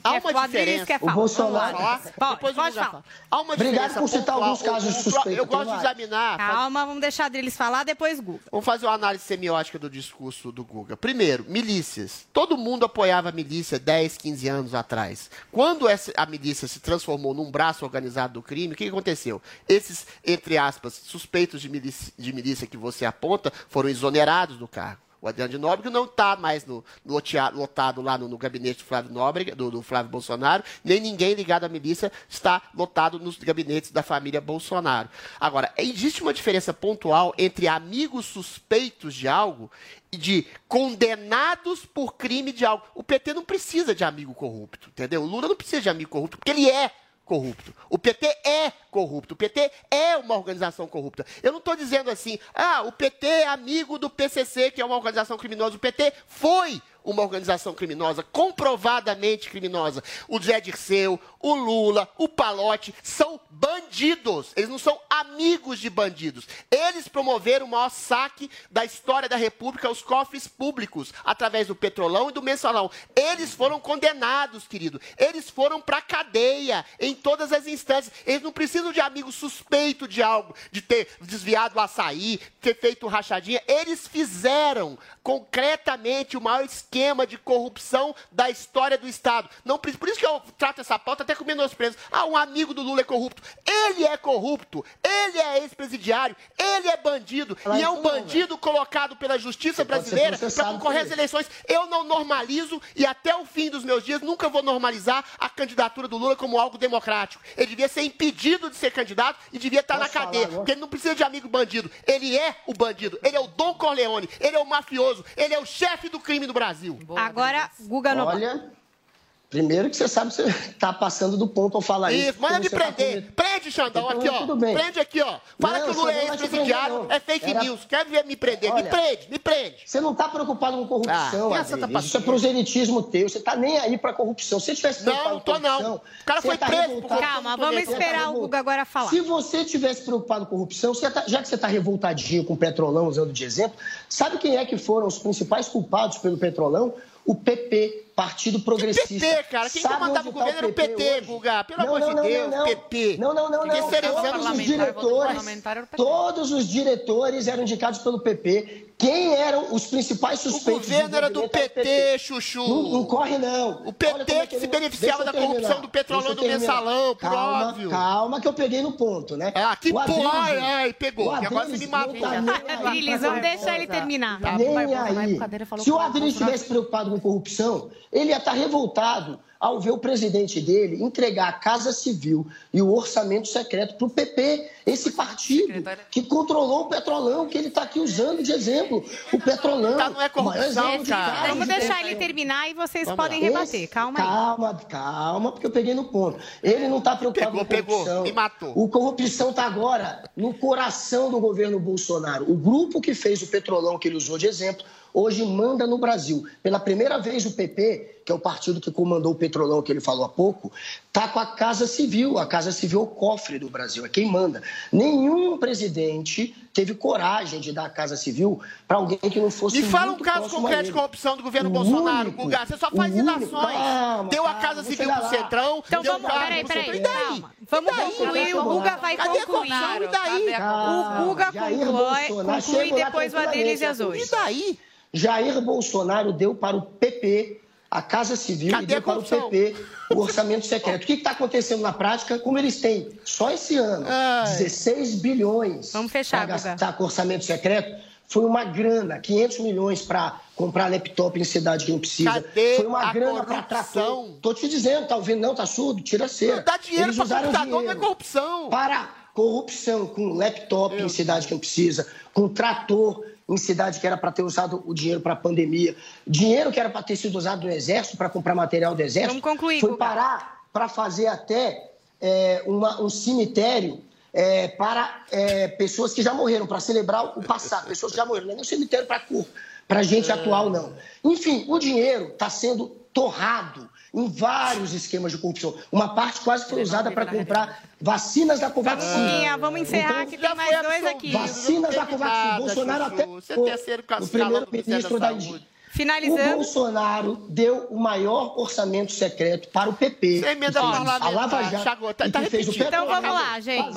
Há É, uma Adriles diferença. quer O falar. Bolsonaro- Vamos. Falar? Depois pode Guga falar. fala. Há uma Obrigado diferença por citar pontual. alguns casos suspeitos, Eu gosto de examinar. faz- Calma, vamos deixar a Adriles falar, depois Guga. Vamos fazer uma análise semiótica do discurso do Guga. Primeiro, milícias. Todo mundo apoiava a milícia 10, 15 anos atrás. Quando essa, a milícia se transformou num braço organizado do crime, o que que aconteceu? Esses, entre aspas, suspeitos de milícia, de milícia que você aponta foram exonerados do cargo. O Adriano de Nóbrega não está mais no, no lotado lá no, no gabinete do Flávio Nóbrega, do, do Flávio Bolsonaro, nem ninguém ligado à milícia está lotado nos gabinetes da família Bolsonaro. Agora, existe uma diferença pontual entre amigos suspeitos de algo e de condenados por crime de algo. O PT não precisa de amigo corrupto, entendeu? O Lula não precisa de amigo corrupto, porque ele é corrupto. O PT é corrupto. O PT é uma organização corrupta. Eu não estou dizendo assim, ah, o PT é amigo do PCC, que é uma organização criminosa. O PT foi uma organização criminosa, comprovadamente criminosa. O Zé Dirceu, o Lula, o Palote são bandidos. Eles não são amigos de bandidos. Eles promoveram o maior saque da história da República aos cofres públicos, através do Petrolão e do Mensalão. Eles foram condenados, querido. Eles foram para cadeia em todas as instâncias. Eles não precisam de amigo suspeito de algo, de ter desviado o açaí, ter feito rachadinha. Eles fizeram concretamente o maior esquema de corrupção da história do Estado. Não, por isso que eu trato essa pauta até com menosprezo. Ah, um amigo do Lula é corrupto. Ele é corrupto. Ele é ex-presidiário. Ele é bandido. Fala e é um bandido colocado pela justiça brasileira para concorrer às eleições. Eu não normalizo e até o fim dos meus dias nunca vou normalizar a candidatura do Lula como algo democrático. Ele devia ser impedido de ser candidato e devia estar Posso na cadeia. Porque ele não precisa de amigo bandido. Ele é o bandido. Ele é o Dom Corleone. Ele é o mafioso. Ele é o chefe do crime do Brasil. Agora, Guga Noblar. Olha, primeiro que você sabe que você está passando do ponto ao falar isso. Isso, manda me você tá prender. com- Prende, Xandão, Então, aqui, ó. tudo bem. Prende aqui, ó. Fala Não, que o Lula é não ex-presidiário, prender, não. é fake Era- news. Quer ver me prender? me Olha, prende, me prende. Você não está preocupado com corrupção, Ah, essa Adriles. Isso é proselitismo teu. Você está nem aí para corrupção. Se você tivesse Não, preocupado não tô, com não. corrupção, O cara foi tá preso por. Calma, vamos ia tá esperar o. Guga agora falar. Se você tivesse preocupado com corrupção, você tá- já que você está revoltadinho com o Petrolão, usando de exemplo, sabe quem é que foram os principais culpados pelo Petrolão? O PP. Partido Progressista. PT, cara. Quem Sabe comandava onde o tá governo era o PT? Guga. Pelo Não, amor de não, Deus, não. PT. Não, não, não, Que não. Todos os diretores, o PT. todos os diretores eram indicados pelo PP. Quem eram os principais O suspeitos? governo era do envolvimento PT, Chuchu. Não, não corre, não. O PT é que se ele- beneficiava da corrupção do petrolão do mensalão, por calma, óbvio. Calma, que eu peguei no ponto, né? Ah, que O porra, ai, ai, pegou. o E agora você me matou. tá Adriles, vamos deixar ele terminar. Tá, Nem aí. Se o que o Adriles Bolsonaro- estivesse preocupado com corrupção, ele ia estar revoltado ao ver o presidente dele entregar a Casa Civil e o orçamento secreto para o PP, esse partido que controlou o petrolão, que ele está aqui usando de exemplo. O petrolão. Tá, não é corrupção, o maior exemplo de cara. caso Vamos de deixar corrupção. ele terminar e vocês Vamos podem lá. rebater. Calma aí. Calma, calma, porque eu peguei no ponto. Ele não está preocupado Pegou, com corrupção. pegou, me matou. O corrupção está agora no coração do governo Bolsonaro. O grupo que fez o petrolão que ele usou de exemplo, hoje manda no Brasil. Pela primeira vez o PP, que é o partido que comandou o petrolão que ele falou há pouco, está com a Casa Civil. A Casa Civil é o cofre do Brasil, é quem manda. Nenhum presidente teve coragem de dar a Casa Civil para alguém que não fosse Me fala um caso a concreto de corrupção do governo O Bolsonaro, único- Guga. Você só faz ilações. Calma, deu a calma, Casa Civil pro. Centrão. Então deu vamos, peraí, peraí. E daí? calma. Vamos daí? concluir, o Guga vai Cadê a concluir. corrupção? E daí? Cadê a O Guga conclui, conclui depois o Adriles e oito. E daí? Jair Bolsonaro deu para o PP a Casa Civil Cadê e deu para o? PP o orçamento secreto. O que está acontecendo na prática? Como eles têm só esse ano Ai. 16 bilhões Vamos fechar, para Guga. gastar com orçamento secreto, foi uma grana, 500 milhões para comprar laptop em cidade que não precisa. Cadê foi uma a grana para trator. Tô te dizendo, tá ouvindo? Não, tá surdo? Tira a cera. Não dá dinheiro usaram computador, não é corrupção. para corrupção com laptop em cidade que não precisa, com trator em cidade que era para ter usado o dinheiro para a pandemia, dinheiro que era para ter sido usado no exército para comprar material do exército, Vamos concluir, foi parar para fazer até é, uma- um cemitério é, para é, pessoas que já morreram, para celebrar o passado, pessoas que já morreram, não é nem um cemitério para para gente atual não. Enfim, o dinheiro está sendo torrado em vários esquemas de corrupção. Uma parte quase foi usada para comprar vacinas da Covaxin. Guguinha, vamos encerrar Então, que tem mais dois aqui. Vacinas da Covaxin. nada, Bolsonaro Chuchu. até o primeiro-ministro da da Saúde. O Finalizando. Bolsonaro deu o maior orçamento secreto para o PP. É emenda que fez parlamentar, A Lava Jato. Chagou, tá- e tá que fez o repetindo. Então vamos lá, gente.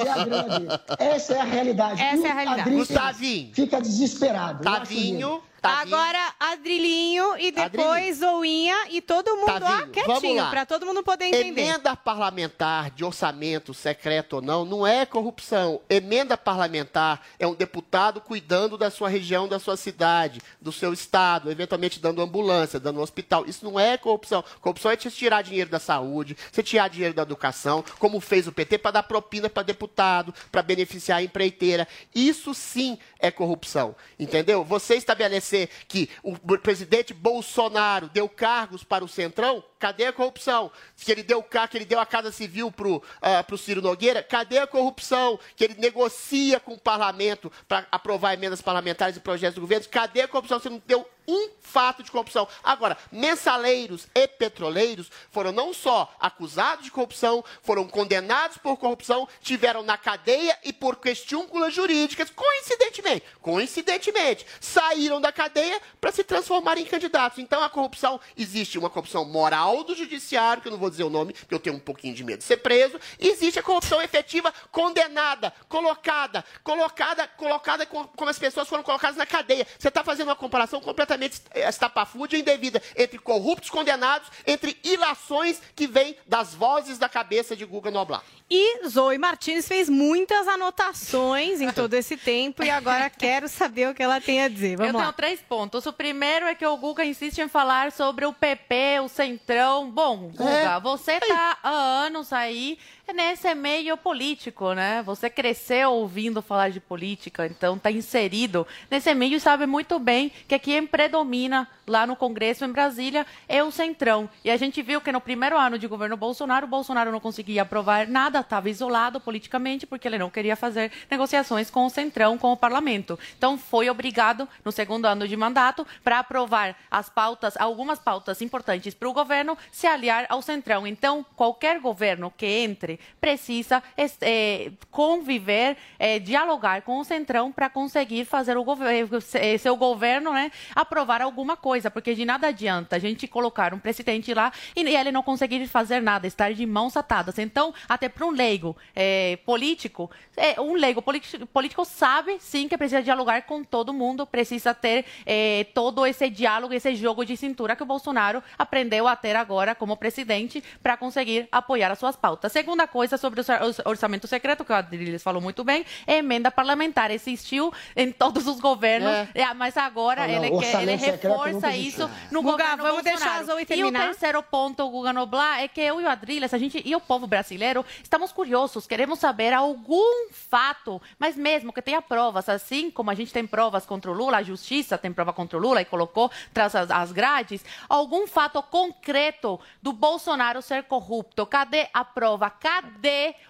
Essa é a realidade. Essa E é a o realidade. Gustavinho. Fica desesperado. Eu acho Tavinho. Tavinho. Agora, Adrilinho e depois Zoinha e todo mundo Tavinho, vamos quietinho, pra todo mundo poder entender. Emenda parlamentar de orçamento secreto ou não, não é corrupção. Emenda parlamentar é um deputado cuidando da sua região, da sua cidade, do seu estado, eventualmente dando ambulância, dando um hospital. Isso não é corrupção. Corrupção é você tirar dinheiro da saúde, você tirar dinheiro da educação, como fez o PT para dar propina para deputado, para beneficiar a empreiteira. Isso sim é corrupção. Entendeu? Você estabelecer que o presidente Bolsonaro deu cargos para o Centrão, cadê a corrupção? Que ele deu cargo, que ele deu a Casa Civil para o Ciro Nogueira, cadê a corrupção? Que ele negocia com o parlamento para aprovar emendas parlamentares e projetos do governo, cadê a corrupção? Você não deu um fato de corrupção. Agora, mensaleiros e petroleiros foram não só acusados de corrupção, foram condenados por corrupção, tiveram na cadeia e por questiúnculas jurídicas, coincidentemente, coincidentemente, saíram da cadeia para se transformarem em candidatos. Então a corrupção existe uma corrupção moral do judiciário, que eu não vou dizer o nome, porque eu tenho um pouquinho de medo de ser preso, existe a corrupção efetiva condenada, colocada, colocada, colocada com- como as pessoas foram colocadas na cadeia. Você está fazendo uma comparação completamente eh, estapafúrdia e indevida entre corruptos condenados, entre ilações que vêm das vozes da cabeça de Guga Noblar. E Zoe Martins fez muitas anotações em todo esse tempo e agora quero saber o que ela tem a dizer. Vamos eu lá. tenho três pontos. O primeiro é que o Guga insiste em falar sobre o PP, o Centrão. Bom, Guga, É. você está há anos aí nesse meio político, né? Você cresceu ouvindo falar de política, então está inserido nesse meio e sabe muito bem que quem predomina lá no Congresso em Brasília é o Centrão. E a gente viu que no primeiro ano de governo Bolsonaro, o Bolsonaro não conseguia aprovar nada, estava isolado politicamente porque ele não queria fazer negociações com o Centrão, com o parlamento. Então foi obrigado no segundo ano de mandato para aprovar as pautas, algumas pautas importantes para o governo se aliar ao Centrão. Então, qualquer governo que entre precisa eh, conviver, eh, dialogar com o Centrão para conseguir fazer o governo, seu governo, né, aprovar alguma coisa, porque de nada adianta a gente colocar um presidente lá e ele não conseguir fazer nada, estar de mãos atadas. Então, até para um leigo eh, político, eh, um leigo político, sabe sim que precisa dialogar com todo mundo, precisa ter eh, todo esse diálogo, esse jogo de cintura que o Bolsonaro aprendeu a ter agora como presidente para conseguir apoiar as suas pautas. Segunda coisa sobre o or- o orçamento secreto, que o Adriles falou muito bem, é emenda parlamentar. Existiu em todos os governos, é, mas agora Não, não, ele, quer, ele reforça isso existiu. no Guga, governo vamos deixar Bolsonaro. a Zoe E o terminar. terceiro ponto, Guga Noblar, é que eu e o Adriles, a gente e o povo brasileiro estamos curiosos, queremos saber algum fato, mas mesmo que tenha provas, assim como a gente tem provas contra o Lula, a justiça tem prova contra o Lula e colocou tras as, as grades, algum fato concreto do Bolsonaro ser corrupto. Cadê a prova? Cadê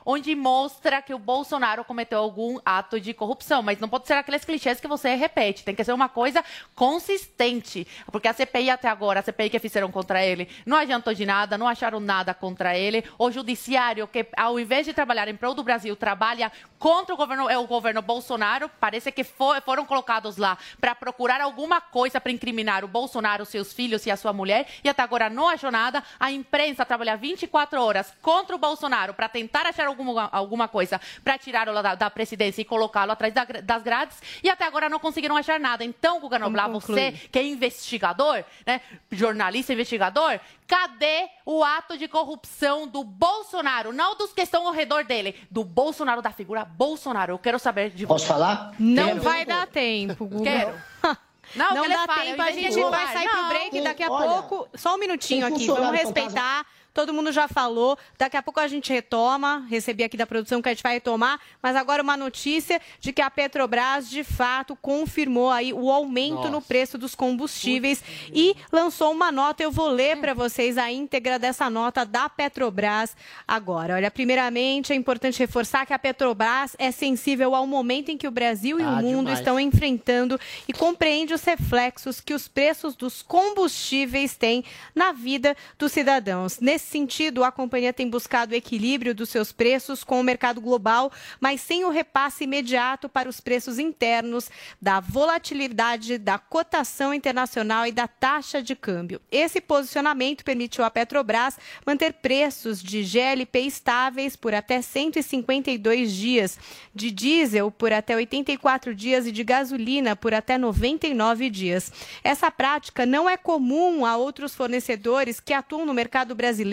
onde mostra que o Bolsonaro cometeu algum ato de corrupção? Mas não pode ser aqueles clichês que você repete, tem que ser uma coisa consistente, porque a CPI até agora, a CPI que fizeram contra ele, não adiantou de nada, não acharam nada contra ele. O judiciário, que ao invés de trabalhar em prol do Brasil, trabalha contra o governo, é o governo Bolsonaro, parece que fo- foram colocados lá para procurar alguma coisa para incriminar o Bolsonaro, seus filhos e a sua mulher, e até agora não achou nada. A imprensa trabalha 24 horas contra o Bolsonaro para tentar achar alguma, alguma coisa para tirá-lo da, da presidência e colocá-lo atrás da das grades, e até agora não conseguiram achar nada. Então, Guga Noblar, você que é investigador, né, jornalista investigador, cadê o ato de corrupção do Bolsonaro? Não dos que estão ao redor dele, do Bolsonaro, da figura Bolsonaro. Eu quero saber de Posso você. falar? Não Quero. vai dar tempo, Guga. Quero. Não, Não dá fale, tempo, a gente vai sair Não. pro break daqui a Olha, pouco. Só um minutinho aqui, vamos respeitar. Todo mundo já falou. Daqui a pouco a gente retoma. Recebi aqui da produção que a gente vai retomar. Mas agora uma notícia de que a Petrobras, de fato, confirmou aí o aumento no preço dos combustíveis e lançou uma nota. Eu vou ler para vocês a íntegra dessa nota da Petrobras agora. Olha, primeiramente é importante reforçar que a Petrobras é sensível ao momento em que o Brasil e o Ah, mundo demais. estão enfrentando e compreende os reflexos que os preços dos combustíveis têm na vida dos cidadãos. Nesse sentido, a companhia tem buscado o equilíbrio dos seus preços com o mercado global, mas sem o repasse imediato para os preços internos da volatilidade da cotação internacional e da taxa de câmbio. Esse posicionamento permitiu à Petrobras manter preços de GLP estáveis por até 152 dias, de diesel por até 84 dias e de gasolina por até 99 dias. Essa prática não é comum a outros fornecedores que atuam no mercado brasileiro,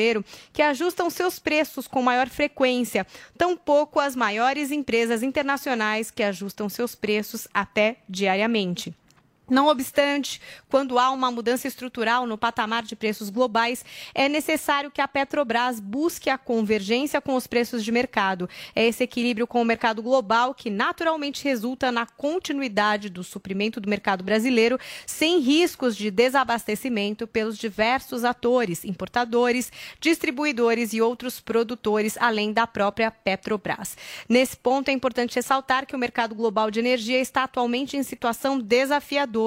que ajustam seus preços com maior frequência, tampouco as maiores empresas internacionais que ajustam seus preços até diariamente. Não obstante, quando há uma mudança estrutural no patamar de preços globais, é necessário que a Petrobras busque a convergência com os preços de mercado. É esse equilíbrio com o mercado global que naturalmente resulta na continuidade do suprimento do mercado brasileiro, sem riscos de desabastecimento pelos diversos atores, importadores, distribuidores e outros produtores, além da própria Petrobras. Nesse ponto, é importante ressaltar que o mercado global de energia está atualmente em situação desafiadora,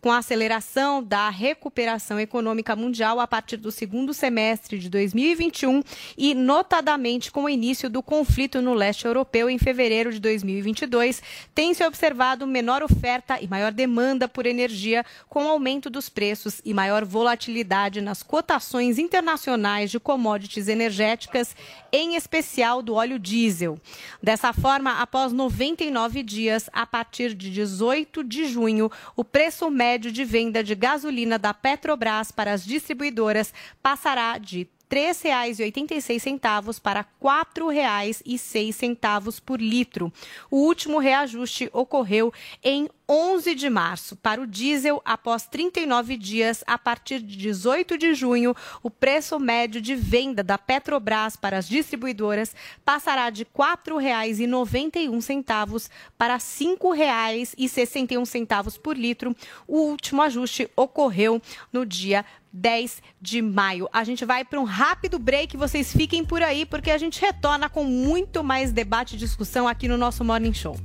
com a aceleração da recuperação econômica mundial a partir do segundo semestre de 2021 e, notadamente, com o início do conflito no leste europeu em fevereiro de 2022, tem se observado menor oferta e maior demanda por energia, com aumento dos preços e maior volatilidade nas cotações internacionais de commodities energéticas, em especial do óleo diesel. Dessa forma, após 99 dias, a partir de 18 de junho, o preço médio de venda de gasolina da Petrobras para as distribuidoras passará de R$ 3,86 para R$ 4,06 por litro. O último reajuste ocorreu em 11 de março. Para o diesel, após 39 dias, a partir de 18 de junho, o preço médio de venda da Petrobras para as distribuidoras passará de R$ 4,91 para R$ 5,61 por litro. O último ajuste ocorreu no dia 10 de maio. A gente vai para um rápido break, vocês fiquem por aí, porque a gente retorna com muito mais debate e discussão aqui no nosso Morning Show.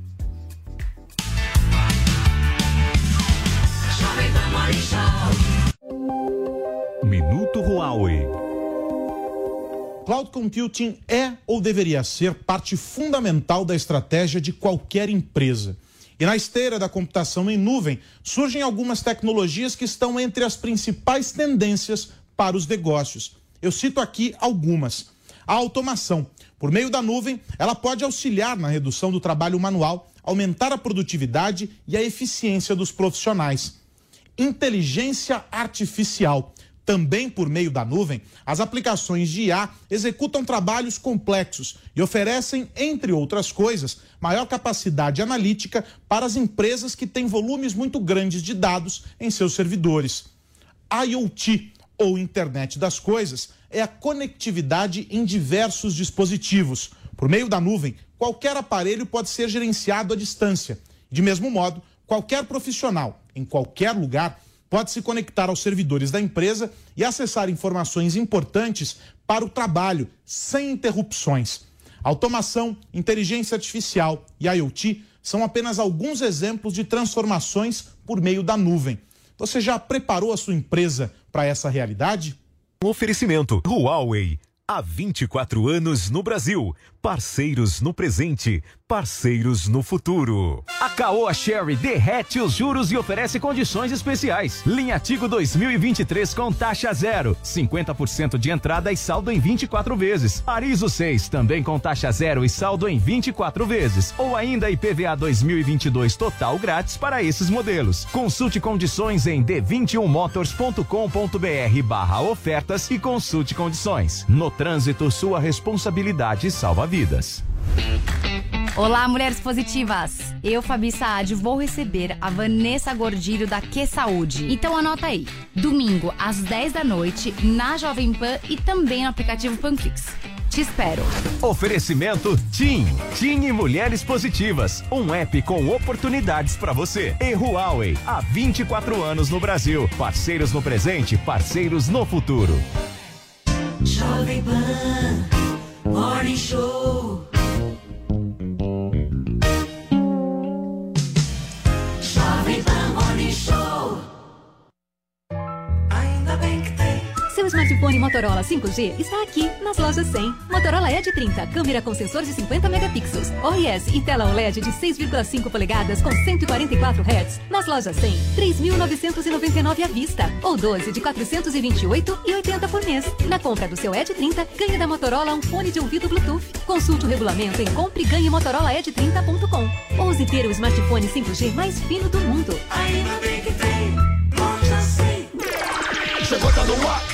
Minuto Huawei. Cloud computing é ou deveria ser parte fundamental da estratégia de qualquer empresa. E na esteira da computação em nuvem, surgem algumas tecnologias que estão entre as principais tendências para os negócios. Eu cito aqui algumas. A automação. Por meio da nuvem, ela pode auxiliar na redução do trabalho manual, aumentar a produtividade e a eficiência dos profissionais. Inteligência artificial. Também por meio da nuvem, as aplicações de IA executam trabalhos complexos e oferecem, entre outras coisas, maior capacidade analítica para as empresas que têm volumes muito grandes de dados em seus servidores. IoT, ou Internet das Coisas, é a conectividade em diversos dispositivos. Por meio da nuvem, qualquer aparelho pode ser gerenciado à distância. De mesmo modo, qualquer profissional, em qualquer lugar, pode se conectar aos servidores da empresa e acessar informações importantes para o trabalho, sem interrupções. Automação, inteligência artificial e IoT são apenas alguns exemplos de transformações por meio da nuvem. Você já preparou a sua empresa para essa realidade? Oferecimento Huawei. Há 24 anos no Brasil. Parceiros no presente, parceiros no futuro. A Caoa Sherry derrete os juros e oferece condições especiais. Linha Tigo 2023 com taxa zero, 50% de entrada e saldo em 24 vezes. Arizo 6 também com taxa zero e saldo em 24 vezes. Ou ainda IPVA 2022 total grátis para esses modelos. Consulte condições em d21motors.com.br barra ofertas e consulte condições. No trânsito, sua responsabilidade salva vidas. Olá, mulheres positivas! Eu, Fabi Saad, vou receber a Vanessa Gordilho da Que Saúde. Então anota aí. Domingo, às 10 da noite, na Jovem Pan e também no aplicativo Panflix. Te espero. Oferecimento TIM. TIM e Mulheres Positivas. Um app com oportunidades para você. E Huawei. Há 24 anos no Brasil. Parceiros no presente, parceiros no futuro. Jovem Pan Morning Show. Seu smartphone Motorola 5G está aqui nas lojas 100. Motorola Edge 30, câmera com sensor de 50 megapixels, OIS e tela OLED de 6,5 polegadas com 144 Hz. Nas lojas 100, 3.999 à vista ou 12 de 428,80 por mês. Na compra do seu Edge 30, ganhe da Motorola um fone de ouvido Bluetooth. Consulte o regulamento em compreganhemotorola-edge30.com. Ouse ter o smartphone 5G mais fino do mundo. Ainda bem que tem. Loja 100. Chegou, tá no ar,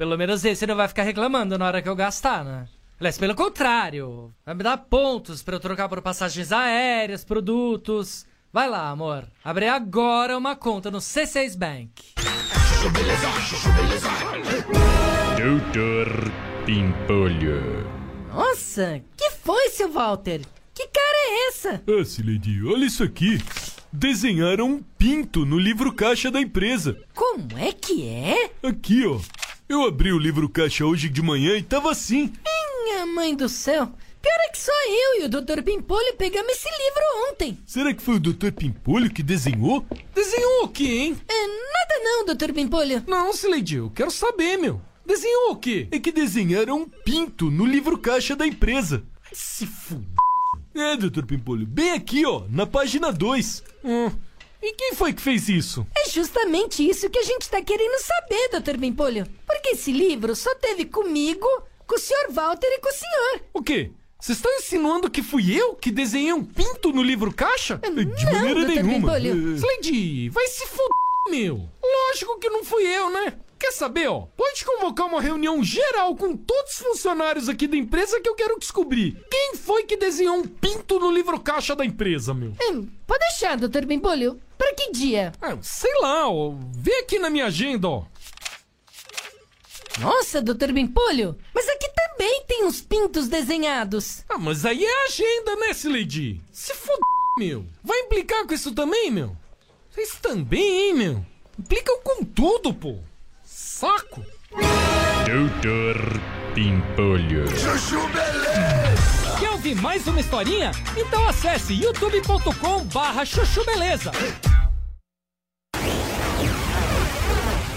Pelo menos esse não vai ficar reclamando na hora que eu gastar, né? Aliás, pelo contrário, vai me dar pontos pra eu trocar por passagens aéreas, produtos. Vai lá, amor. Abre agora uma conta no C6 Bank. Doutor Pimpolho. Nossa, que foi, seu Walter? Que cara é essa? Ah, Sileidi, olha isso aqui. Desenharam um pinto no livro caixa da empresa. Como é que é? Aqui, ó. Eu abri o livro caixa hoje de manhã e tava assim. Minha mãe do céu. Pior é que só eu e o Dr. Pimpolho pegamos esse livro ontem. Será que foi o Dr. Pimpolho que desenhou? Desenhou o quê, hein? É, nada não, Dr. Pimpolho. Não, Sileidi, eu quero saber, meu. Desenhou o quê? É que desenharam um pinto no livro caixa da empresa. Se f... É, Dr. Pimpolho, bem aqui, ó, na página 2. Hum. E quem foi que fez isso? É justamente isso que a gente tá querendo saber, Dr. Pimpolho. Porque esse livro só teve comigo, com o Sr. Walter e com o senhor. O quê? Vocês estão insinuando que fui eu que desenhei um pinto no livro caixa? De maneira Dr. nenhuma. Bimpolho. Slade, vai se foder, meu. Lógico que não fui eu, né? Quer saber, ó? Pode convocar uma reunião geral com todos os funcionários aqui da empresa que eu quero descobrir. Quem foi que desenhou um pinto no livro caixa da empresa, meu? Hum, pode deixar, Dr. Bimpolho. Pra que dia? Ah, sei lá, ó. Vê aqui na minha agenda, ó. Nossa, Dr. Bimpolho, mas aqui também tem uns pintos desenhados. Ah, mas aí é a agenda, né, Slade? Se foder, meu. Vai implicar com isso também, meu? Vocês também, hein, meu? Implicam com tudo, pô. Saco. Doutor Pimpolho. Chuchu Beleza. Quer ouvir mais uma historinha? Então acesse youtube.com barra chuchu beleza.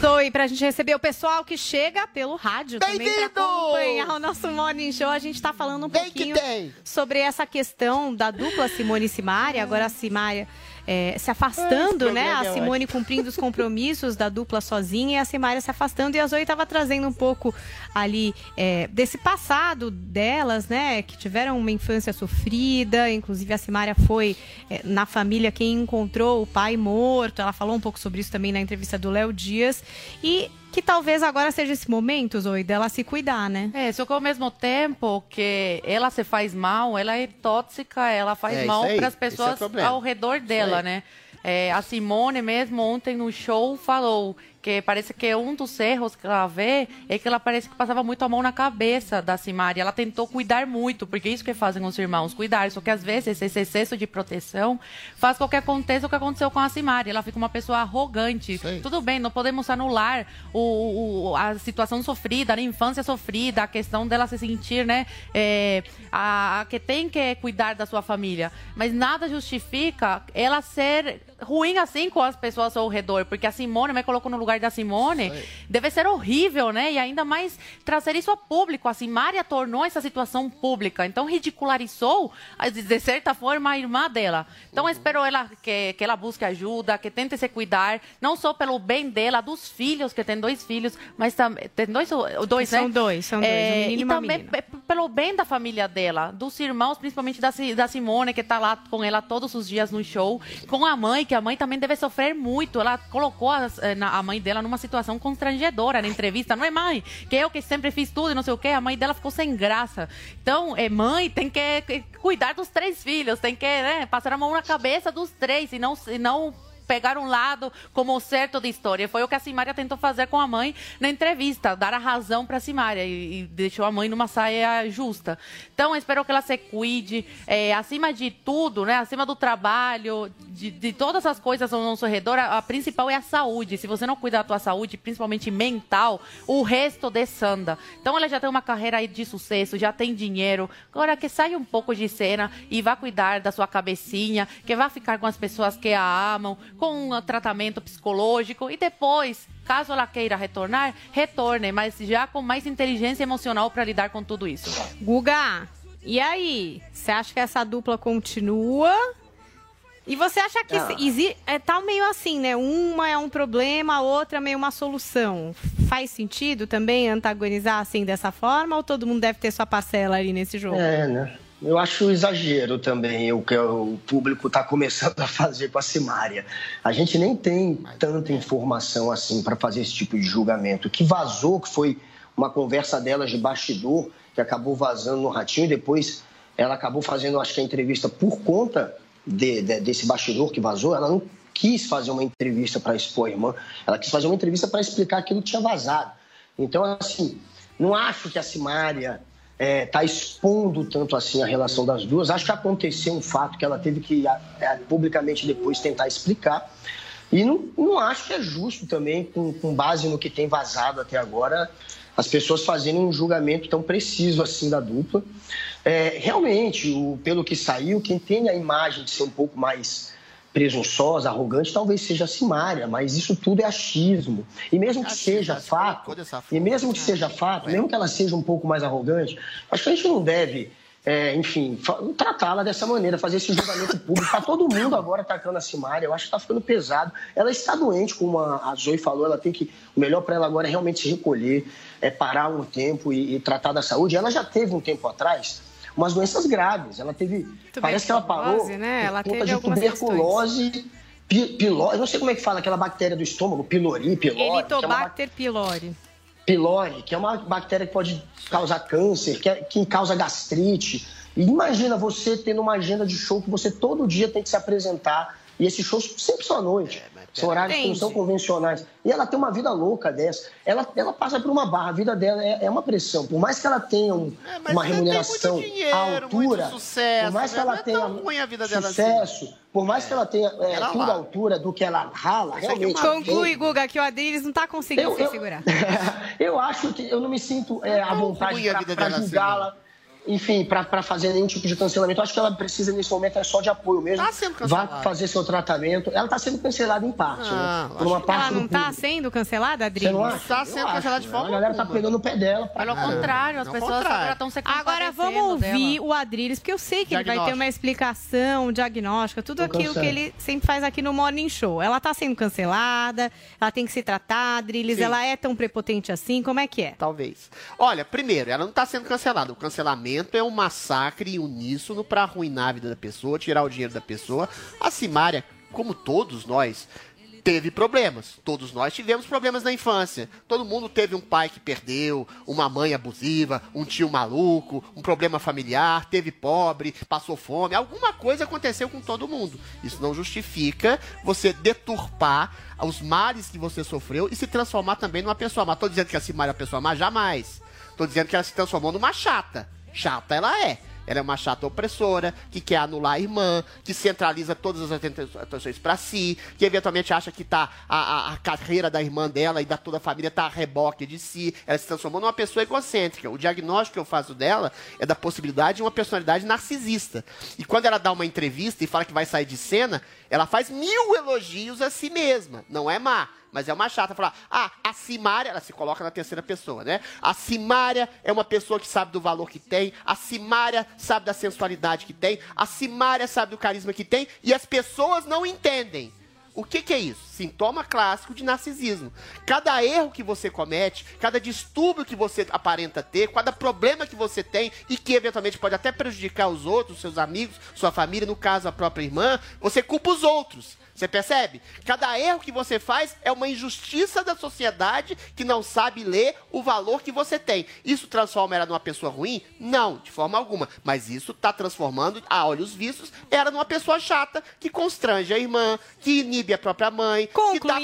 Oi, pra gente receber o pessoal que chega pelo rádio também pra acompanhar o nosso Morning Show. A gente tá falando um pouquinho sobre essa questão da dupla Simone e Simária. Agora a Simária é, se afastando, né? A é Simone cumprindo os compromissos da dupla sozinha e a Simária se afastando. E a Zoe tava trazendo um pouco ali é, desse passado delas, né? Que tiveram uma infância sofrida. Inclusive a Simária foi é, na família quem encontrou o pai morto. Ela falou um pouco sobre isso também na entrevista do Léo Dias. E que talvez agora seja esse momento, Zoe, dela se cuidar, né? É, só que ao mesmo tempo que ela se faz mal, ela é tóxica, ela faz É, mal para as é pessoas problema. ao redor dela, né? É, a Simone mesmo ontem no show falou que parece que um dos erros que ela vê é que ela parece que passava muito a mão na cabeça da Simari. Ela tentou cuidar muito, porque é isso que fazem os irmãos, cuidar. Só que às vezes esse excesso de proteção faz com que aconteça o que aconteceu com a Simari. Ela fica uma pessoa arrogante. Tudo bem, não podemos anular o, o- a situação sofrida, a infância sofrida, a questão dela se sentir, né, é, a, a que tem que cuidar da sua família. Mas nada justifica ela ser ruim assim com as pessoas ao redor, porque a Simone, me colocou no lugar da Simone, deve ser horrível, né? E ainda mais trazer isso a público. A Simária tornou essa situação pública, então ridicularizou, a- de certa forma, a irmã dela. Então, eu espero ela que, que ela busque ajuda, que tente se cuidar, não só pelo bem dela, dos filhos, que tem dois filhos, mas também. Tem dois dois, São né? dois, são dois, um menino e também pelo bem da família dela, dos irmãos, principalmente da, da Simone, que tá lá com ela todos os dias no show, com a mãe, que a mãe também deve sofrer muito. Ela colocou as- eh, a mãe dela numa situação constrangedora na entrevista. Não é mãe, que eu que sempre fiz tudo e não sei o quê. A mãe dela ficou sem graça. Então, é mãe, tem que, que cuidar dos três filhos, tem que né, passar a mão na cabeça dos três e não, e não pegar um lado como certo da história. Foi o que a Simária tentou fazer com a mãe na entrevista, dar a razão para a Simária e, e deixou a mãe numa saia justa. Então, espero que ela se cuide, é, acima de tudo, né, acima do trabalho, de, de todas as coisas ao nosso redor, a, a principal é a saúde. Se você não cuida da tua saúde, principalmente mental, o resto desanda. Então, ela já tem uma carreira de sucesso, já tem dinheiro. Agora, que saia um pouco de cena e vá cuidar da sua cabecinha, que vá ficar com as pessoas que a amam, com um tratamento psicológico e depois, caso ela queira retornar, retorne, mas já com mais inteligência emocional para lidar com tudo isso. Guga, e aí? Você acha que essa dupla continua? E você acha que Ah. é, tá meio assim, né? Uma é um problema, a outra é meio uma solução. Faz sentido também antagonizar assim dessa forma ou todo mundo deve ter sua parcela ali nesse jogo? É, né? Eu acho exagero também o que o público está começando a fazer com a Simária. A gente nem tem tanta informação assim para fazer esse tipo de julgamento. O que vazou, que foi uma conversa delas de bastidor, que acabou vazando no Ratinho, e depois ela acabou fazendo, acho que a entrevista por conta de- de- desse bastidor que vazou. Ela não quis fazer uma entrevista para expor a irmã, ela quis fazer uma entrevista para explicar aquilo que tinha vazado. Então, assim, não acho que a Simária está expondo tanto assim a relação das duas. Acho que aconteceu um fato que ela teve que é, publicamente depois tentar explicar. E não, não acho que é justo também, com, com base no que tem vazado até agora, as pessoas fazerem um julgamento tão preciso assim da dupla. É, realmente, o- pelo que saiu, quem tem a imagem de ser um pouco mais presunçosa, arrogante, talvez seja a Simária, mas isso tudo é achismo. E mesmo que seja fato, e mesmo que seja fato, mesmo que ela seja um pouco mais arrogante, acho que a gente não deve, é, enfim, tratá-la dessa maneira, fazer esse julgamento público. Está todo mundo agora atacando a Simária, eu acho que está ficando pesado. Ela está doente, como a a Zoe falou, ela tem que. O melhor para ela agora é realmente se recolher, é parar um tempo e, e tratar da saúde. Ela já teve um tempo atrás umas doenças graves. Ela teve. Parece que ela parou né? por Ela conta teve de tuberculose. Pi, piló, eu não sei como é que fala aquela bactéria do estômago, pylori, pylori, que é Helicobacter pylori. pylori, que é uma bactéria que pode causar câncer, que, é- que causa gastrite. E imagina você tendo uma agenda de show que você todo dia tem que se apresentar. E esses shows sempre são à noite. São horários que não são Entendi. convencionais. E ela tem uma vida louca dessa. Ela, ela passa por uma barra. A vida dela é, é uma pressão. Por mais que ela tenha um- uma remuneração dinheiro, à altura, sucesso, por mais que ela é tenha vida dela assim. sucesso, por mais que ela tenha é, Ela tudo à altura do que ela rala, realmente. Conclui, Guga, que o Adriles não tá conseguindo Eu- se eu- segurar. Eu acho que eu não me sinto é, à vontade a vida para assim, julgá-la. Enfim, para fazer nenhum tipo de cancelamento. Eu acho que ela precisa, nesse momento, é só de apoio mesmo. Tá sendo Vá cancelada. fazer seu tratamento. Ela está sendo cancelada em parte, Ah, né? Por uma parte Ela do não tá público. sendo cancelada, Você Adriles? não acha? Tá Eu sendo acho, cancelada de né? forma A galera tá alguma. pegando o pé dela. pra Pelo contrário, as Ao pessoas estão se Agora vamos ouvir dela. o Adriles, porque eu sei que ele vai ter uma explicação diagnóstica, tudo Tô aquilo que ele sempre faz aqui no Morning Show. Ela tá sendo cancelada, ela tem que se tratar, Adriles, Sim. ela é tão prepotente assim, como é que é? Talvez. Olha, primeiro, ela não está sendo cancelada. O cancelamento é um massacre uníssono para arruinar a vida da pessoa, tirar o dinheiro da pessoa. A Simária, como todos nós, teve problemas. Todos nós tivemos problemas na infância. Todo mundo teve um pai que perdeu, uma mãe abusiva, um tio maluco, um problema familiar, teve pobre, passou fome. Alguma coisa aconteceu com todo mundo. Isso não justifica você deturpar os males que você sofreu e se transformar também numa pessoa má. Tô dizendo que a Simária é uma pessoa má? Jamais. Tô dizendo que ela se transformou numa chata. Chata ela é. Ela é uma chata opressora, que quer anular a irmã, que centraliza todas as aten- atenções pra si, que eventualmente acha que tá a, a- a carreira da irmã dela e da toda a família tá a reboque de si. Ela se transformou numa pessoa egocêntrica. O diagnóstico que eu faço dela é da possibilidade de uma personalidade narcisista. E quando ela dá uma entrevista e fala que vai sair de cena, ela faz mil elogios a si mesma. Não é má. Mas é uma chata falar, ah, a Simária, ela se coloca na terceira pessoa, né? A Simária é uma pessoa que sabe do valor que tem, a Simária sabe da sensualidade que tem, a Simária sabe do carisma que tem, e as pessoas não entendem. O que, que é isso? Sintoma clássico de narcisismo. Cada erro que você comete, cada distúrbio que você aparenta ter, cada problema que você tem e que eventualmente pode até prejudicar os outros, seus amigos, sua família, no caso a própria irmã, você culpa os outros. Você percebe? Cada erro que você faz é uma injustiça da sociedade que não sabe ler o valor que você tem. Isso transforma ela numa pessoa ruim? Não, de forma alguma. Mas isso está transformando, a olhos vistos, ela numa pessoa chata que constrange a irmã, que inibe a própria mãe, que dá,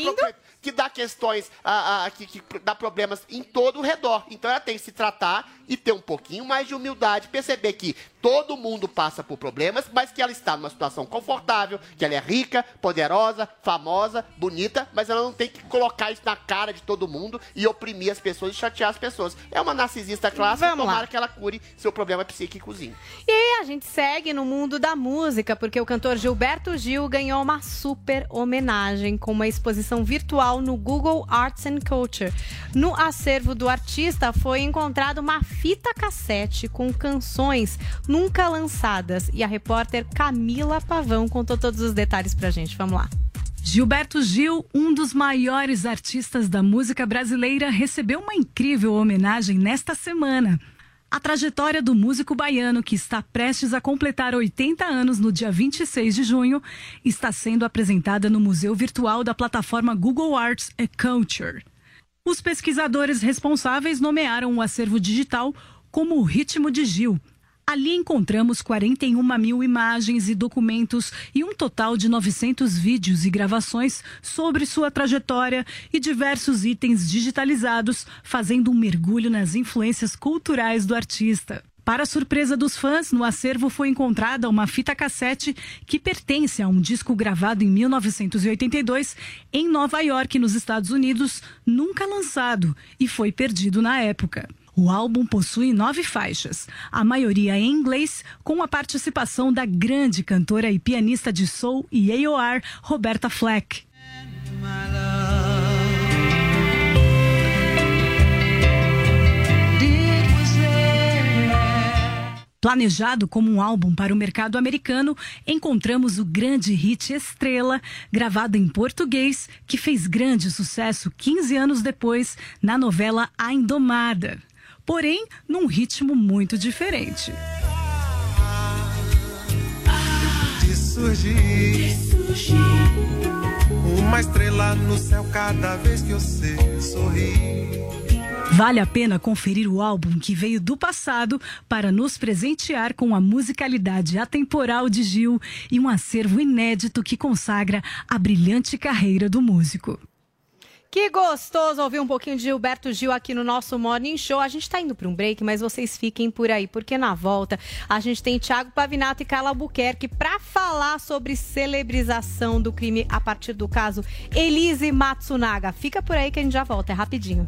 que dá questões, ah, ah, que, que dá problemas em todo o redor. Então ela tem que se tratar e ter um pouquinho mais de humildade, perceber que todo mundo passa por problemas, mas que ela está numa situação confortável, que ela é rica, poderosa, famosa, bonita, mas ela não tem que colocar isso na cara de todo mundo e oprimir as pessoas e chatear as pessoas. É uma narcisista clássica, Vamos lá. tomara que ela cure seu problema psíquicozinho. E a gente segue no mundo da música, porque o cantor Gilberto Gil ganhou uma super homenagem com uma exposição virtual no Google Arts and Culture. No acervo do artista foi encontrada uma fita cassete com canções nunca lançadas. E a repórter Camila Pavão contou todos os detalhes pra gente. Vamos lá. Gilberto Gil, um dos maiores artistas da música brasileira, recebeu uma incrível homenagem nesta semana. A trajetória do músico baiano, que está prestes a completar 80 anos no dia 26 de junho, está sendo apresentada no Museu Virtual da plataforma Google Arts and Culture. Os pesquisadores responsáveis nomearam o acervo digital como o Ritmo de Gil. Ali encontramos 41 mil imagens e documentos e um total de 900 vídeos e gravações sobre sua trajetória e diversos itens digitalizados, fazendo um mergulho nas influências culturais do artista. Para surpresa dos fãs, no acervo foi encontrada uma fita cassete que pertence a um disco gravado em 1982 em Nova York, nos Estados Unidos, nunca lançado e foi perdido na época. O álbum possui nove faixas, a maioria em inglês, com a participação da grande cantora e pianista de soul e AOR, Roberta Fleck. Planejado como um álbum para o mercado americano, encontramos o grande hit Estrela, gravado em português, que fez grande sucesso 15 anos depois na novela A Indomada porém num ritmo muito diferente. De surgir, de surgir. Uma estrela no céu cada vez que você sorri. Vale a pena conferir o álbum que veio do passado para nos presentear com a musicalidade atemporal de Gil e um acervo inédito que consagra a brilhante carreira do músico. Que gostoso ouvir um pouquinho de Gilberto Gil aqui no nosso Morning Show. A gente está indo para um break, mas vocês fiquem por aí, porque na volta a gente tem Thiago Pavinato e Carla Albuquerque para falar sobre celebrização do crime a partir do caso Elise Matsunaga. Fica por aí que a gente já volta, é rapidinho.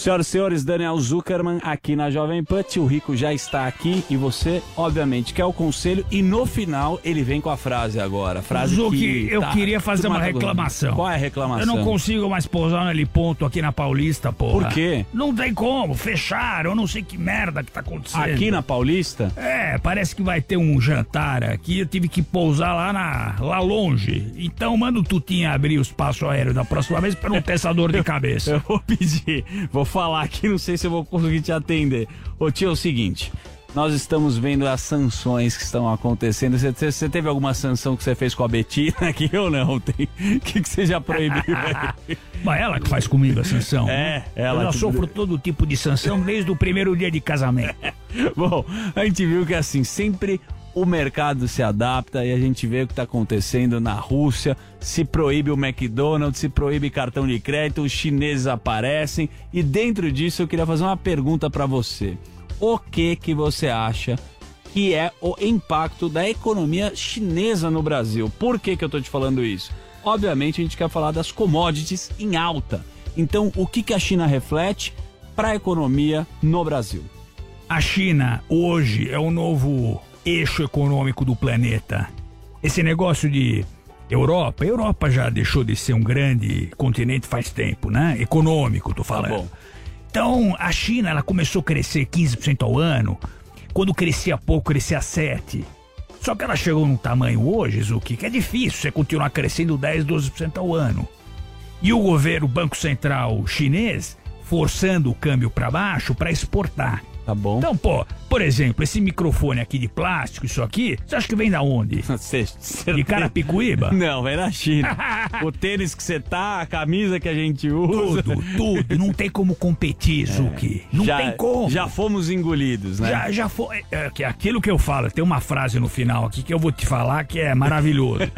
Senhoras e senhores, Daniel Zuckerman aqui na Jovem Pan. Tio Rico já está aqui e você, obviamente, quer o conselho. E no final ele vem com a frase agora. Frase Zuki, que eu tá- queria fazer uma reclamação. Qual é a reclamação? Eu não consigo mais pousar naquele ponto aqui na Paulista, porra. Por quê? Não tem como, fecharam, eu não sei que merda que tá acontecendo. Aqui na Paulista? É, parece que vai ter um jantar aqui, eu tive que pousar lá, na, lá longe. Então manda o Tutinha abrir o espaço aéreo da próxima vez pra não ter essa dor de cabeça. Eu vou pedir, vou falar aqui, não sei se eu vou conseguir te atender. Ô tio, é o seguinte. Nós estamos vendo as sanções que estão acontecendo. Você, você- teve alguma sanção que você fez com a Betina aqui ou não? O que, que você já proibiu aí? Mas ela que faz comigo a sanção. É, né? ela Eu já que- sofro todo tipo de sanção desde o primeiro dia de casamento. Bom, a gente viu que assim, sempre o mercado se adapta e a gente vê o que está acontecendo na Rússia. Se proíbe o McDonald's, se proíbe cartão de crédito, os chineses aparecem. E dentro disso eu queria fazer uma pergunta para você. O que que você acha que é o impacto da economia chinesa no Brasil? Por que que eu tô te falando isso? Obviamente a gente quer falar das commodities em alta. Então, o que que a China reflete para a economia no Brasil? A China hoje é o novo eixo econômico do planeta. Esse negócio de Europa, a Europa já deixou de ser um grande continente faz tempo, né? Econômico, tô falando. bom. Então, a China, ela começou a crescer 15% ao ano. Quando crescia pouco, crescia 7%. Só que ela chegou num tamanho hoje, Zuki, que é difícil você continuar crescendo 10, 12% ao ano. E o governo, o Banco Central chinês, forçando o câmbio para baixo para exportar. Tá bom. Então, pô, por exemplo, esse microfone aqui de plástico, isso aqui, você acha que vem da onde? De Carapicuíba? Não, vem da China. o tênis que você tá, a camisa que a gente usa. Tudo, tudo. Não tem como competir, Zuki. Não já, tem como. Já fomos engolidos, né? Já, já foi. É, que aquilo que eu falo, tem uma frase no final aqui que eu vou te falar que é maravilhoso.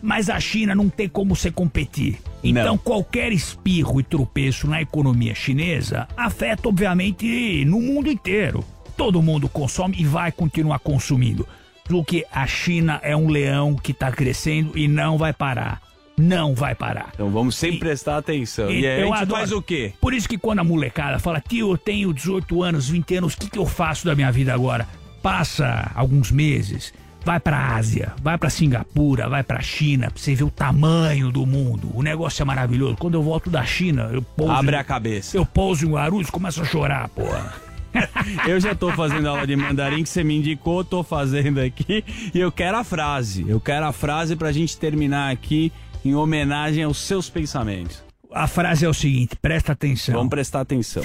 Mas a China não tem como você competir. Então, Não. qualquer espirro e tropeço na economia chinesa afeta, obviamente, no mundo inteiro. Todo mundo consome e vai continuar consumindo. Porque a China é um leão que está crescendo e não vai parar. Não vai parar. Então vamos sempre prestar atenção. E, aí a eu gente adoro. faz o quê? Por isso que quando a molecada fala, tio, eu tenho 18 anos, 20 anos, o que, que eu faço da minha vida agora? Passa alguns meses, vai pra Ásia, vai pra Singapura, vai pra China, pra você ver o tamanho do mundo. O negócio é maravilhoso. Quando eu volto da China, eu pouso. Abre em- a cabeça. Eu pouso em Guarulhos e começo a chorar, porra. Eu já tô fazendo aula de mandarim que você me indicou, tô fazendo aqui. E eu quero a frase. Eu quero a frase pra gente terminar aqui em homenagem aos seus pensamentos. A frase é o seguinte, presta atenção. Vamos prestar atenção.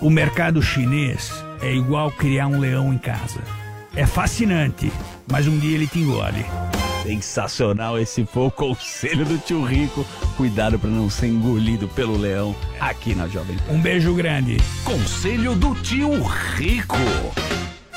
O mercado chinês é igual criar um leão em casa. É fascinante, mas um dia ele te engole. Sensacional, esse foi o conselho do tio Rico. Cuidado pra não ser engolido pelo leão aqui na Jovem Pan. Um beijo grande. Conselho do Tio Rico.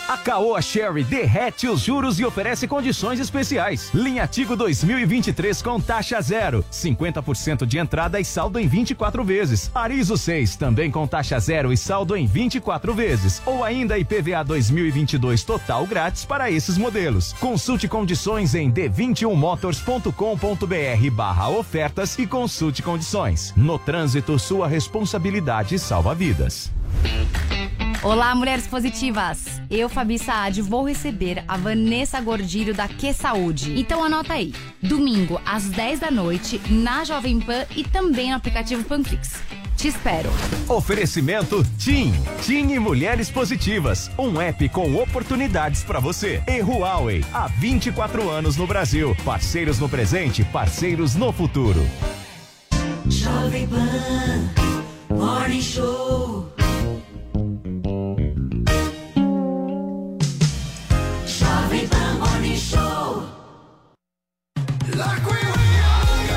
A Caoa Sherry derrete os juros e oferece condições especiais. Linha Tigo 2023 com taxa zero, 50% de entrada e saldo em 24 vezes. Arizo 6 também com taxa zero e saldo em 24 vezes. Ou ainda IPVA 2022 total grátis para esses modelos. Consulte condições em d21motors.com.br barra ofertas e consulte condições. No trânsito, sua responsabilidade salva vidas. Olá, mulheres positivas! Eu, Fabi Saad, vou receber a Vanessa Gordilho da Que Saúde. Então anota aí. Domingo, às 10 da noite, na Jovem Pan e também no aplicativo Panflix. Te espero. Oferecimento TIM. TIM e Mulheres Positivas. Um app com oportunidades para você. E Huawei. Há 24 anos no Brasil. Parceiros no presente, parceiros no futuro. Jovem Pan Morning Show.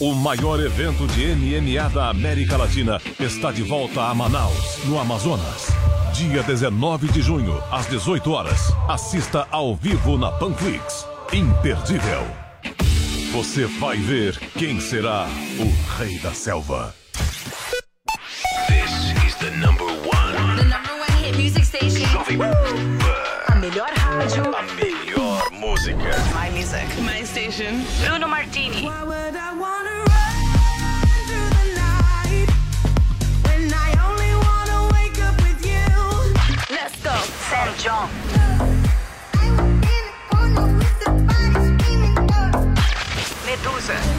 O maior evento de MMA da América Latina está de volta a Manaus, no Amazonas. Dia 19 de junho, às 18 horas. Assista ao vivo na Panflix. Imperdível. Você vai ver quem será o Rei da Selva. This is the number one. The number one hit music station. Jovem Pan. A melhor rádio. A melhor música. My music. My station. Bruno Martini. closer.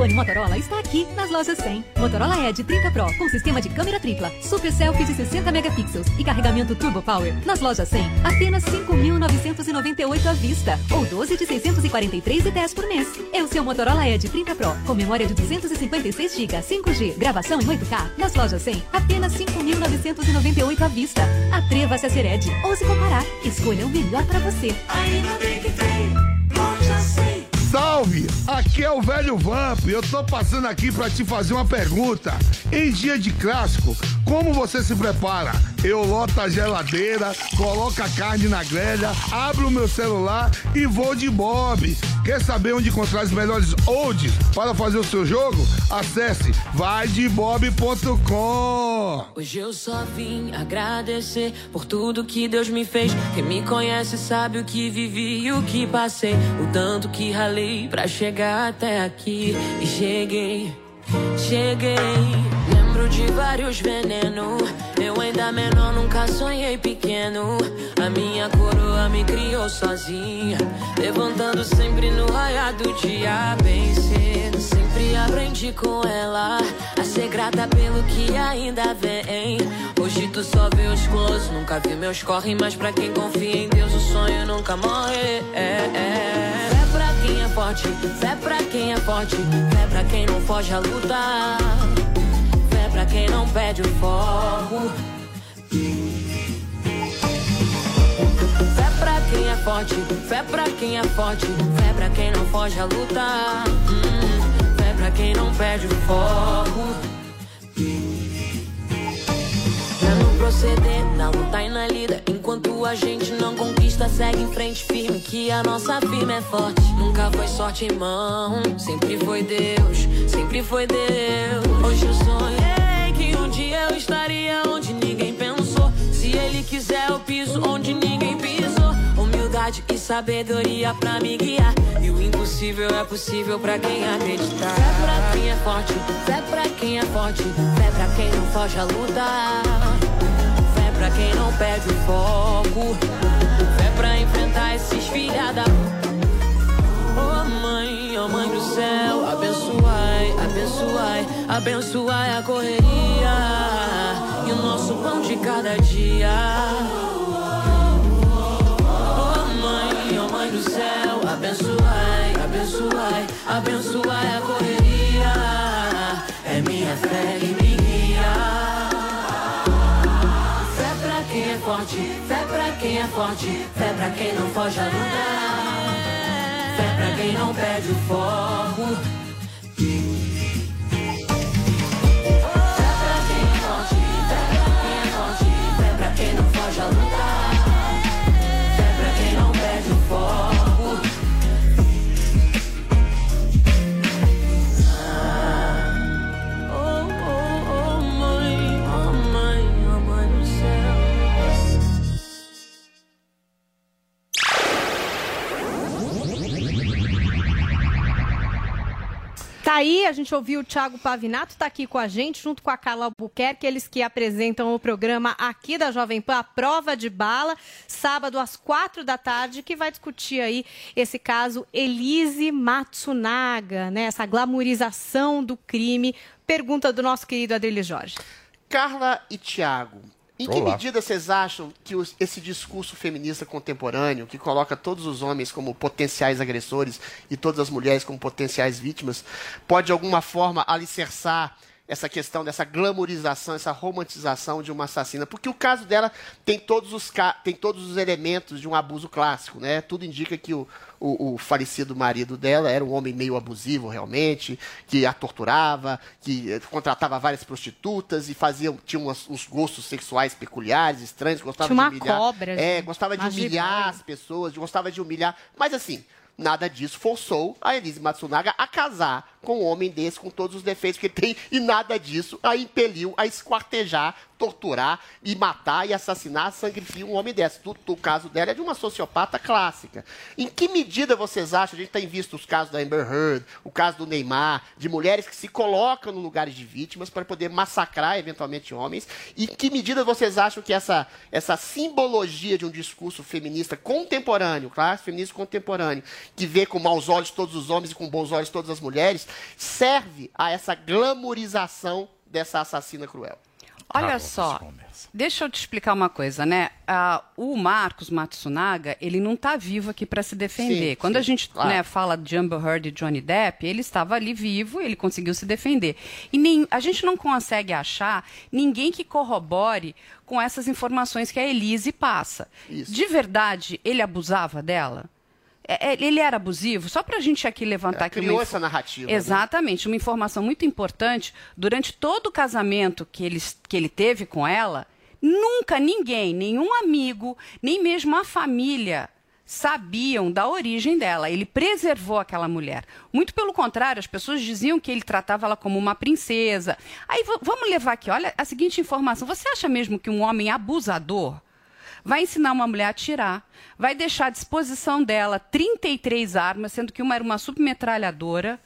Smartphone Motorola está aqui nas lojas 100. Motorola Edge 30 Pro com sistema de câmera tripla, super selfie de 60 megapixels e carregamento Turbo Power. Nas lojas 100, apenas 5.998 à vista ou 12 de 643 e 10 por mês. É o seu Motorola Edge 30 Pro com memória de 256 GB, 5G, gravação em 8K. Nas lojas 100, apenas 5.998 à vista. Atreva-se a ser Edge ou se comparar. Escolha o melhor para você. Ainda bem que tem. Loja 100. Salve! Aqui é o velho Vamp. Eu tô passando aqui pra te fazer uma pergunta. Em dia de clássico, como você se prepara? Eu loto a geladeira, coloco a carne na grelha, abro o meu celular e vou de Bob. Quer saber onde encontrar os melhores odds para fazer o seu jogo? Acesse vaidebob.com. Hoje eu só vim agradecer por tudo que Deus me fez. Quem me conhece sabe o que vivi e o que passei. O tanto que ralei pra chegar até aqui. E cheguei, cheguei. Lembro de vários venenos. Eu ainda menor, nunca sonhei pequeno. A minha coroa me criou sozinha. Levantando sempre no raiar do dia, bem cedo. Sempre aprendi com ela a ser grata pelo que ainda vem. Hoje tu só vê os close, nunca vi meus corre. Mas pra quem confia em Deus, o sonho nunca morre. É, é. Forte, fé pra quem é forte. Fé pra quem não foge a lutar. Fé pra quem não perde o foco. Fé pra quem é forte, fé pra quem é forte, fé pra quem não foge a lutar. Hum, fé pra quem não perde o foco. No proceder, na luta e na lida. Enquanto a gente não conquista, segue em frente firme. Que a nossa firma é forte. Nunca foi sorte em mão, sempre foi Deus, sempre foi Deus. Hoje eu sonhei que um dia eu estaria onde ninguém pensou. Se ele quiser, eu piso onde ninguém pisou. Humildade e sabedoria pra me guiar. E o impossível é possível pra quem acreditar. Fé pra quem é forte, fé pra quem é forte, fé pra quem não foge a lutar. Pra quem não perde o foco. Fé pra enfrentar esses filha da. Oh mãe, oh mãe do céu, abençoai, abençoai, abençoai a correria e o nosso pão de cada dia. Oh mãe, oh mãe do céu, abençoai, abençoai, abençoai a correria. Quem é forte, fé pra quem não foge a lutar. Fé pra quem não perde o foco. Fé pra quem é forte. Fé pra quem é forte. Fé pra quem não foge a lutar. Tá aí, a gente ouviu o Thiago Pavinato, tá aqui com a gente, junto com a Carla Albuquerque, eles que apresentam o programa aqui da Jovem Pan, a Prova de Bala, sábado às quatro da tarde, que vai discutir aí esse caso Elise Matsunaga, né? Essa glamorização do crime. Pergunta do nosso querido Adrilho Jorge. Carla e Tiago, em que Olá. medida vocês acham que os- esse discurso feminista contemporâneo, que coloca todos os homens como potenciais agressores e todas as mulheres como potenciais vítimas, pode de alguma forma alicerçar essa questão dessa glamorização, essa romantização de uma assassina? Porque o caso dela tem todos os, tem todos os elementos de um abuso clássico, né? Tudo indica que o, o, o falecido marido dela era um homem meio abusivo, realmente, que a torturava, que eh, contratava várias prostitutas e fazia, tinha umas- uns gostos sexuais peculiares, estranhos, gostava de humilhar. cobra, é, gente. gostava de humilhar as pessoas, gostava de humilhar. Mas assim, nada disso forçou a Elise Matsunaga a casar com um homem desse, com todos os defeitos que ele tem, e nada disso a impeliu a esquartejar, torturar e matar e assassinar sangue frio um homem desse. O, o caso dela é de uma sociopata clássica. Em que medida vocês acham, a gente tem visto os casos da Amber Heard, o caso do Neymar, de mulheres que se colocam no lugares de vítimas para poder massacrar eventualmente homens, e em que medida vocês acham que essa, essa simbologia de um discurso feminista contemporâneo, claro, feminista contemporâneo, que vê com maus olhos todos os homens e com bons olhos todas as mulheres, serve a essa glamorização dessa assassina cruel? Olha Ah, só, deixa eu te explicar uma coisa, né? Ah, o Marcos Matsunaga, ele não está vivo aqui para se defender. Sim, Quando sim, a gente claro. né, fala de Amber Heard e Johnny Depp, ele estava ali vivo, ele conseguiu se defender. E nem, a gente não consegue achar ninguém que corrobore com essas informações que a Elise passa. De verdade, ele abusava dela? É, é, Ele era abusivo? Só para a gente aqui levantar aqui criou uma essa narrativa, né? Exatamente, uma informação muito importante. Durante todo o casamento que ele, que ele teve com ela, nunca ninguém, nenhum amigo, nem mesmo a família sabiam da origem dela. Ele preservou aquela mulher. Muito pelo contrário, as pessoas diziam que ele tratava ela como uma princesa. Aí vamos levar aqui, olha a seguinte informação. Você acha mesmo que um homem abusador vai ensinar uma mulher a atirar, vai deixar à disposição dela 33 armas, sendo que uma era uma submetralhadora,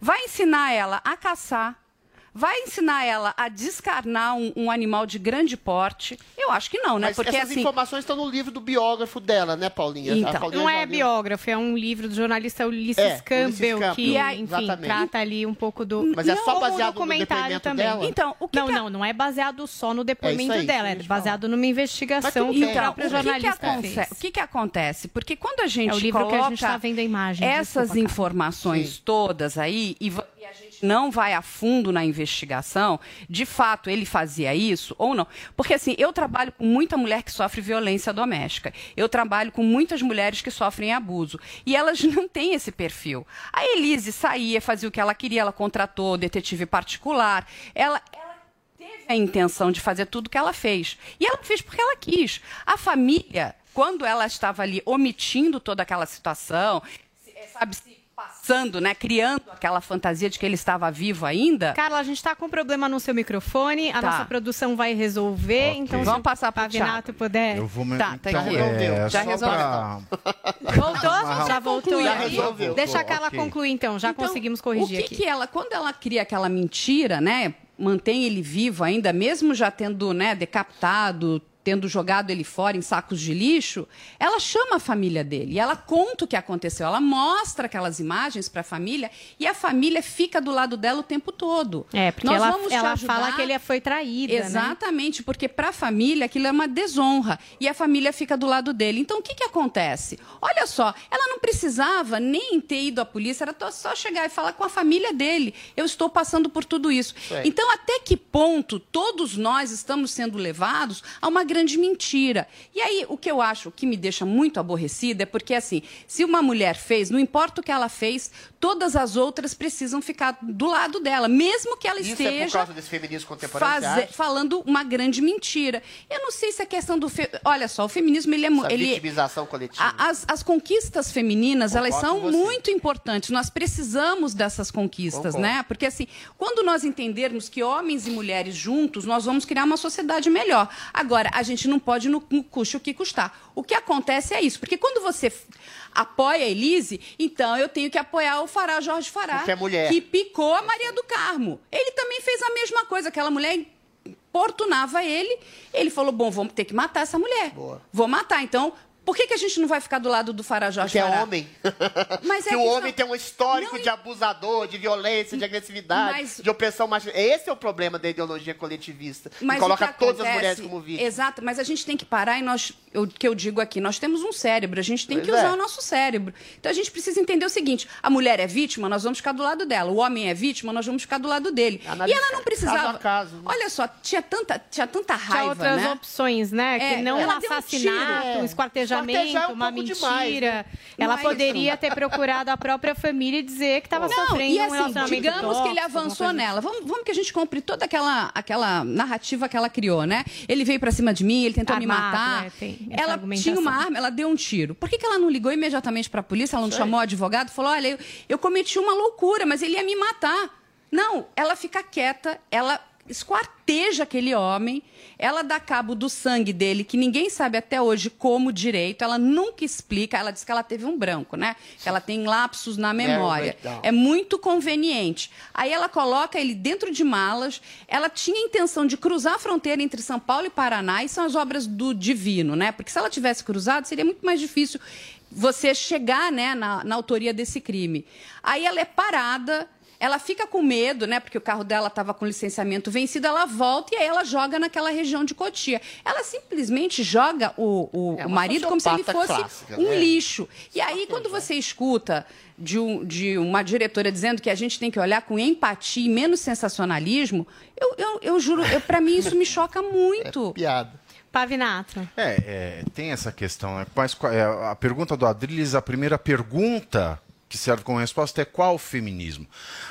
vai ensinar ela a caçar, vai ensinar ela a descarnar um, um animal de grande porte? Eu acho que não, né? Mas Porque essas assim. informações estão no livro do biógrafo dela, né, Paulinha? Então, Paulinha Não é biógrafo, é um livro do jornalista Ulisses É, Campbell, Campbell, que, enfim, exatamente. trata ali um pouco do. Mas é Não, só baseado no documentário depoimento também. dela? Então, o que não, que a- não, não é baseado só no depoimento aí, dela, é baseado numa investigação que o Então, próprio o que que jornalista aconte- fez. O que, que acontece? Porque quando a gente É o livro que a coloca gente tá vendo a imagem, essas desculpa, informações todas aí e, e a gente não vai a fundo na investigação, de fato ele fazia isso ou não? Porque assim, eu trabalho com muita mulher que sofre violência doméstica. Eu trabalho com muitas mulheres que sofrem abuso e elas não têm esse perfil. A Elise saía, fazia o que ela queria, ela contratou detetive particular. Ela teve a intenção de fazer tudo que ela fez. E ela fez porque ela quis. A família, quando ela estava ali omitindo toda aquela situação, sabe, se passando, né, criando aquela fantasia de que ele estava vivo ainda. Carla, a gente está com um problema no seu microfone, a Tá. nossa produção vai resolver, então Vamos passar o pro Pavinato puder. Eu vou me... Tá, tá então, aqui. é, Já resolveu. pra- Voltou? Já voltou? Já aí? resolveu. Deixa a Carla Ok. concluir então, já Então, conseguimos corrigir o que aqui. que ela, quando ela cria aquela mentira, né, mantém ele vivo ainda, mesmo já tendo, né, decapitado, tendo jogado ele fora em sacos de lixo, ela chama a família dele, e ela conta o que aconteceu, ela mostra aquelas imagens para a família e a família fica do lado dela o tempo todo. É, porque Nós ela, ela fala que ele foi traída, né? Exatamente, porque para a família aquilo é uma desonra e a família fica do lado dele. Então o que, que acontece? Olha só, ela não precisava nem ter ido à polícia, era só chegar e falar com a família dele. Eu estou passando por tudo isso. Então, até que ponto todos nós estamos sendo levados a uma grande mentira. E aí, o que eu acho que me deixa muito aborrecida é porque, assim, se uma mulher fez, não importa o que ela fez, todas as outras precisam ficar do lado dela, mesmo que ela Isso é por esteja causa desse feminismo contemporâneo, falando uma grande mentira. Eu não sei se é questão do. fe- Olha só, o feminismo ele é. Essa Ele, vitimização coletiva. a- as, as conquistas femininas, elas Concordo são com você. muito importantes. Nós precisamos dessas conquistas, Concordo. né? Porque assim, quando nós entendermos que homens e mulheres juntos, nós vamos criar uma sociedade melhor. Agora, a gente não pode no, no custe o que custar. O que acontece é isso, porque quando você apoia a Elise, então eu tenho que apoiar o Fará Jorge Fará, é mulher. que picou a Maria do Carmo. Ele também fez a mesma coisa, aquela mulher importunava ele, ele falou, bom, vamos ter que matar essa mulher. Vou matar, então... Por que, que a gente não vai ficar do lado do Fará Jorge Porque é Fará? homem. Mas é que o que homem tem um histórico de abusador, de violência, de agressividade, Mas- de opressão machista. Esse é o problema da ideologia coletivista. Mas que o coloca que todas as acontece- mulheres como vítimas. Exato, mas a gente tem que parar e nós, o que eu digo aqui, nós temos um cérebro, a gente tem Pois que é. usar o nosso cérebro. Então a gente precisa entender o seguinte: a mulher é vítima, nós vamos ficar do lado dela. O homem é vítima, nós vamos ficar do lado dele. Analisa e ela não precisava. caso a caso, né? Olha só, tinha tanta, tinha tanta raiva, Tinha outras né? opções, né? É, que não um um assassinato, tiro. um esquartejamento, Esquartejar é um uma mentira. demais, né? Ela Não é poderia isso. ter procurado a própria família e dizer que estava sofrendo e um assim, relacionamento digamos que ele tóxico, avançou nela. Vamos, vamos que a gente compre toda aquela, aquela narrativa que ela criou, né? Ele veio pra cima de mim, ele tentou me Armado, matar. né? Ela tinha uma arma, ela deu um tiro. Por que, que ela não ligou imediatamente pra polícia? Ela não Sei. chamou o advogado? Falou: olha, eu, eu cometi uma loucura, mas ele ia me matar. Não, ela fica quieta, ela esquarteja aquele homem, ela dá cabo do sangue dele, que ninguém sabe até hoje como direito, ela nunca explica, ela diz que ela teve um branco, né? Que ela tem lapsos na memória. breakdown. É muito conveniente. Aí ela coloca ele dentro de malas, ela tinha a intenção de cruzar a fronteira entre São Paulo e Paraná, e são as obras do divino, né? Porque se ela tivesse cruzado, seria muito mais difícil você chegar né, na, na autoria desse crime. Aí ela é parada, ela fica com medo, né? Porque o carro dela estava com licenciamento vencido, ela volta e aí ela joga naquela região de Cotia. Ela simplesmente joga o, o, É o marido como se ele fosse clássica, um né? lixo. E aí, quando você escuta de, um- de uma diretora dizendo que a gente tem que olhar com empatia e menos sensacionalismo, eu, eu, eu juro, eu, para mim isso me choca muito. piada. Pavinato. É, é, tem essa questão. Né? Mas é, a pergunta do Adriles, a primeira pergunta que serve como resposta é qual o feminismo?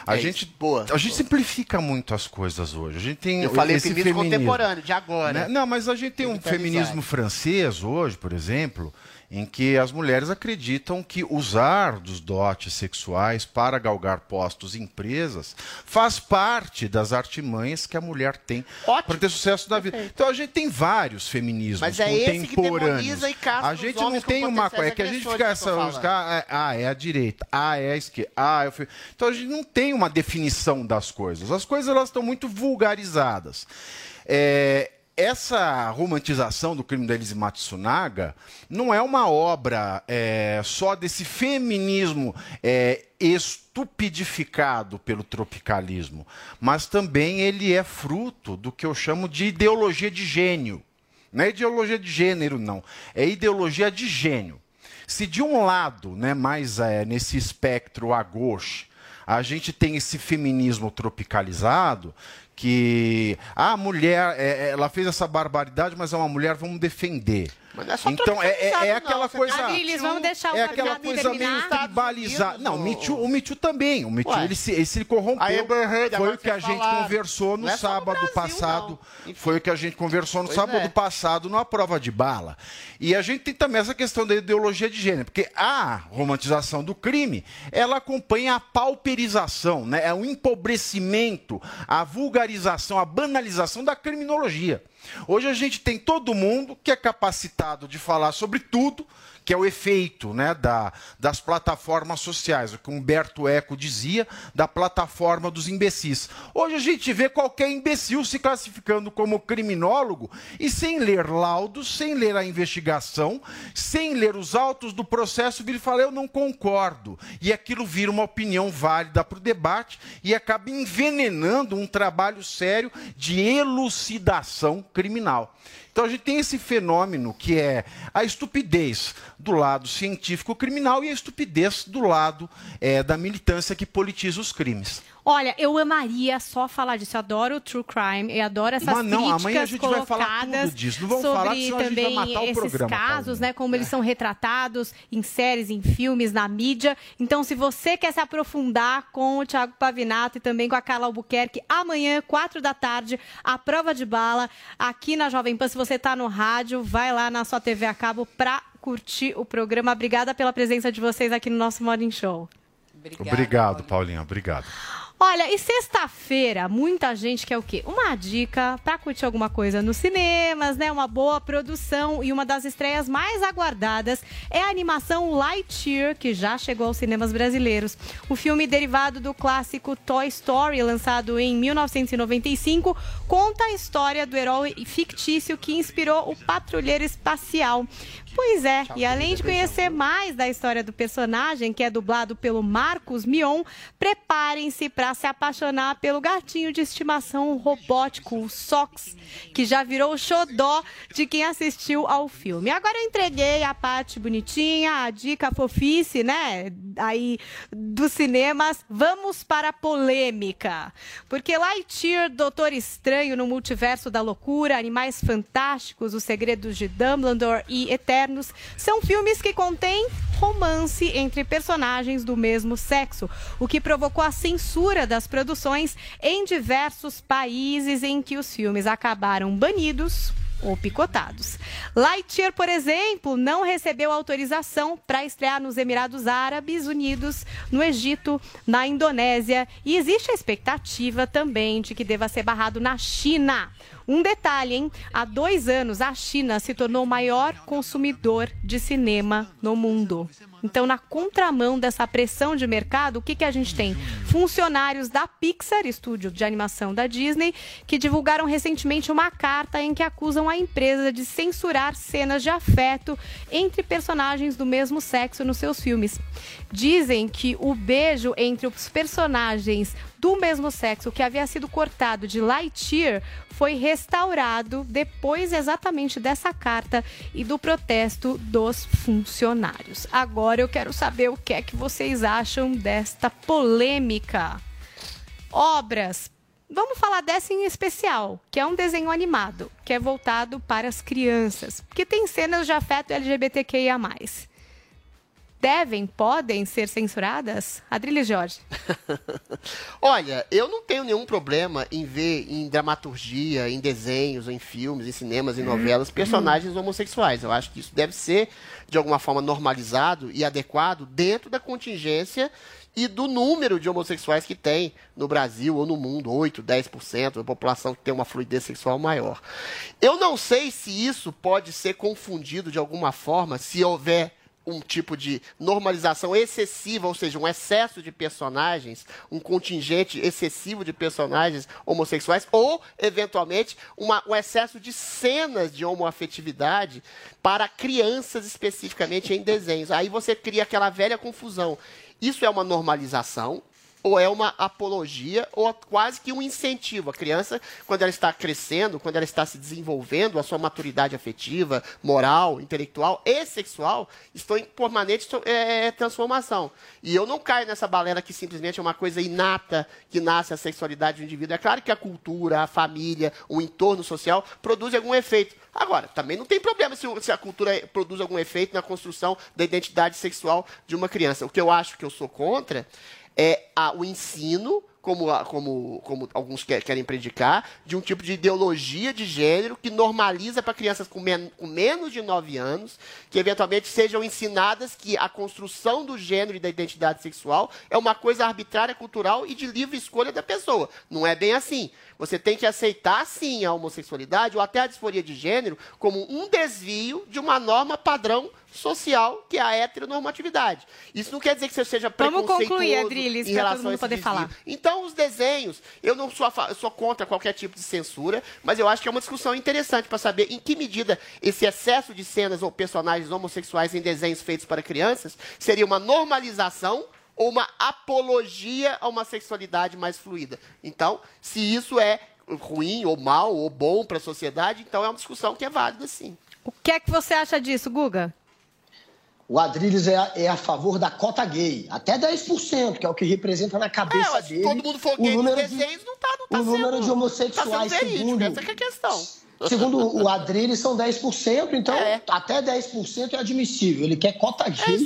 A É gente, isso, boa, a gente simplifica muito as coisas hoje. A gente tem Eu falei esse feminismo contemporâneo, de agora. né? Não, mas a gente tem um feminismo francês hoje, por exemplo, em que as mulheres acreditam que usar dos dotes sexuais para galgar postos em empresas faz parte das artimanhas que a mulher tem para ter sucesso na vida. Então a gente tem vários feminismos Mas é contemporâneos. a gente não tem uma coisa, é que a gente fica essa, eu falando. caras, ah, é a direita, ah, é a esquerda, ah, é o fe... Então a gente não tem uma definição das coisas. As coisas elas estão muito vulgarizadas. É, essa romantização do crime da Elise Matsunaga não é uma obra é, só desse feminismo é, estupidificado pelo tropicalismo, mas também ele é fruto do que eu chamo de ideologia de gênio. Não é ideologia de gênero, não. É ideologia de gênio. Se de um lado, né, mais é, nesse espectro a gauche, a gente tem esse feminismo tropicalizado, que a mulher, é, ela fez essa barbaridade, mas é uma mulher, vamos defender. É só então é, é- é aquela não. Coisa. vamos deixar o É aquela coisa meio tribalizada. Não, o Me Too, o Me Too também. O Me Too, ele se, ele se corrompeu. A Amber Heard, Foi o que a gente falaram. conversou no é só no sábado Brasil, passado. Foi o que a gente conversou no Pois sábado é. passado numa prova de bala. E a gente tem também essa questão da ideologia de gênero, porque a romantização do crime, ela acompanha a pauperização, né? é o empobrecimento, a vulgarização, a banalização da criminologia. Hoje a gente tem todo mundo que é capacitado de falar sobre tudo, que é o efeito né, da, das plataformas sociais, o que Humberto Eco dizia, da plataforma dos imbecis. Hoje a gente vê qualquer imbecil se classificando como criminólogo e sem ler laudos, sem ler a investigação, sem ler os autos do processo, ele fala, eu não concordo. E aquilo vira uma opinião válida para o debate e acaba envenenando um trabalho sério de elucidação criminal. Então a gente tem esse fenômeno que é a estupidez do lado científico criminal e a estupidez do lado eh, da militância que politiza os crimes. Olha, eu amaria só falar disso. Eu adoro o true crime, eu adoro essas Mas não, críticas amanhã a gente vai falar colocadas tudo disso. Não vamos sobre falar, senão a gente vai também matar o esses programa, casos, né? Como eles são retratados em séries, em filmes, na mídia. Então, se você quer se aprofundar com o Thiago Pavinato e também com a Carla Albuquerque, amanhã, quatro da tarde, a prova de bala aqui na Jovem Pan. Se você está no rádio, vai lá na sua TV a cabo para curtir o programa. Obrigada pela presença de vocês aqui no nosso Morning Show. Obrigado, Paulinha. Obrigado. Olha, e sexta-feira, muita gente quer o quê? Uma dica pra curtir alguma coisa nos cinemas, né? Uma boa produção e uma das estreias mais aguardadas é a animação Lightyear, que já chegou aos cinemas brasileiros. O filme derivado do clássico Toy Story, lançado em 1995, conta a história do herói fictício que inspirou o patrulheiro espacial. Pois é, e além de conhecer mais da história do personagem, que é dublado pelo Marcos Mion, preparem-se para se apaixonar pelo gatinho de estimação robótico, o Sox, que já virou o xodó de quem assistiu ao filme. Agora eu entreguei a parte bonitinha, a dica fofice, né, aí dos cinemas. Vamos para a polêmica. Porque Lightyear, Doutor Estranho no Multiverso da Loucura, Animais Fantásticos, Os Segredos de Dumbledore e São filmes que contêm romance entre personagens do mesmo sexo, o que provocou a censura das produções em diversos países em que os filmes acabaram banidos ou picotados. Lightyear, por exemplo, não recebeu autorização para estrear nos Emirados Árabes Unidos, no Egito, na Indonésia e existe a expectativa também de que deva ser barrado na China. Um detalhe, hein? Há dois anos, a China se tornou o maior consumidor de cinema no mundo. Então, na contramão dessa pressão de mercado, o que, que a gente tem? Funcionários da Pixar, estúdio de animação da Disney, que divulgaram recentemente uma carta em que acusam a empresa de censurar cenas de afeto entre personagens do mesmo sexo nos seus filmes. Dizem que o beijo entre os personagens do mesmo sexo que havia sido cortado de Lightyear foi restaurado depois exatamente dessa carta e do protesto dos funcionários. Agora eu quero saber o que é que vocês acham desta polêmica. Obras. Vamos falar dessa em especial, que é um desenho animado, que é voltado para as crianças, que tem cenas de afeto LGBTQIA+ devem, podem ser censuradas? Adriles Jorge. Olha, eu não tenho nenhum problema em ver em dramaturgia, em desenhos, em filmes, em cinemas, em novelas, personagens homossexuais. Eu acho que isso deve ser, de alguma forma, normalizado e adequado dentro da contingência e do número de homossexuais que tem no Brasil ou no mundo, 8, 10% da população que tem uma fluidez sexual maior. Eu não sei se isso pode ser confundido de alguma forma, se houver um tipo de normalização excessiva, ou seja, um excesso de personagens, um contingente excessivo de personagens homossexuais, ou, eventualmente, uma, um excesso de cenas de homoafetividade para crianças especificamente em desenhos. Aí você cria aquela velha confusão. Isso é uma normalização, ou é uma apologia, ou quase que um incentivo. A criança, quando ela está crescendo, quando ela está se desenvolvendo, a sua maturidade afetiva, moral, intelectual e sexual estão em permanente é, transformação. E eu não caio nessa balela que simplesmente é uma coisa inata que nasce a sexualidade do indivíduo. É claro que a cultura, a família, o entorno social produz algum efeito. Agora, também não tem problema se, se a cultura produz algum efeito na construção da identidade sexual de uma criança. O que eu acho que eu sou contra é a, o ensino, como, como, como alguns querem predicar, de um tipo de ideologia de gênero que normaliza para crianças com, men com, menos de 9 anos, que eventualmente sejam ensinadas que a construção do gênero e da identidade sexual é uma coisa arbitrária, cultural e de livre escolha da pessoa. Não é bem assim. Você tem que aceitar, sim, a homossexualidade ou até a disforia de gênero como um desvio de uma norma padrão social, que é a heteronormatividade. Isso não quer dizer que você seja Vamos preconceituoso concluir, Adriles, em para relação todo mundo a poder desvio. falar. Então, os desenhos, eu não sou, eu sou contra qualquer tipo de censura, mas eu acho que é uma discussão interessante para saber em que medida esse excesso de cenas ou personagens homossexuais em desenhos feitos para crianças seria uma normalização ou uma apologia a uma sexualidade mais fluida. Então, se isso é ruim ou mal ou bom para a sociedade, então é uma discussão que é válida sim. O que é que você acha disso, Guga? O Adrilles é, a- é a favor da cota gay, até 10%, que é o que representa na cabeça É, dele. todo mundo for o gay nos número de- desenhos, não tá, não tá o número sendo, de homossexuais, tá sendo verídico, segundo, essa que é a questão. Segundo o Adrilles, são 10%, então até 10% é admissível. Ele quer cota gay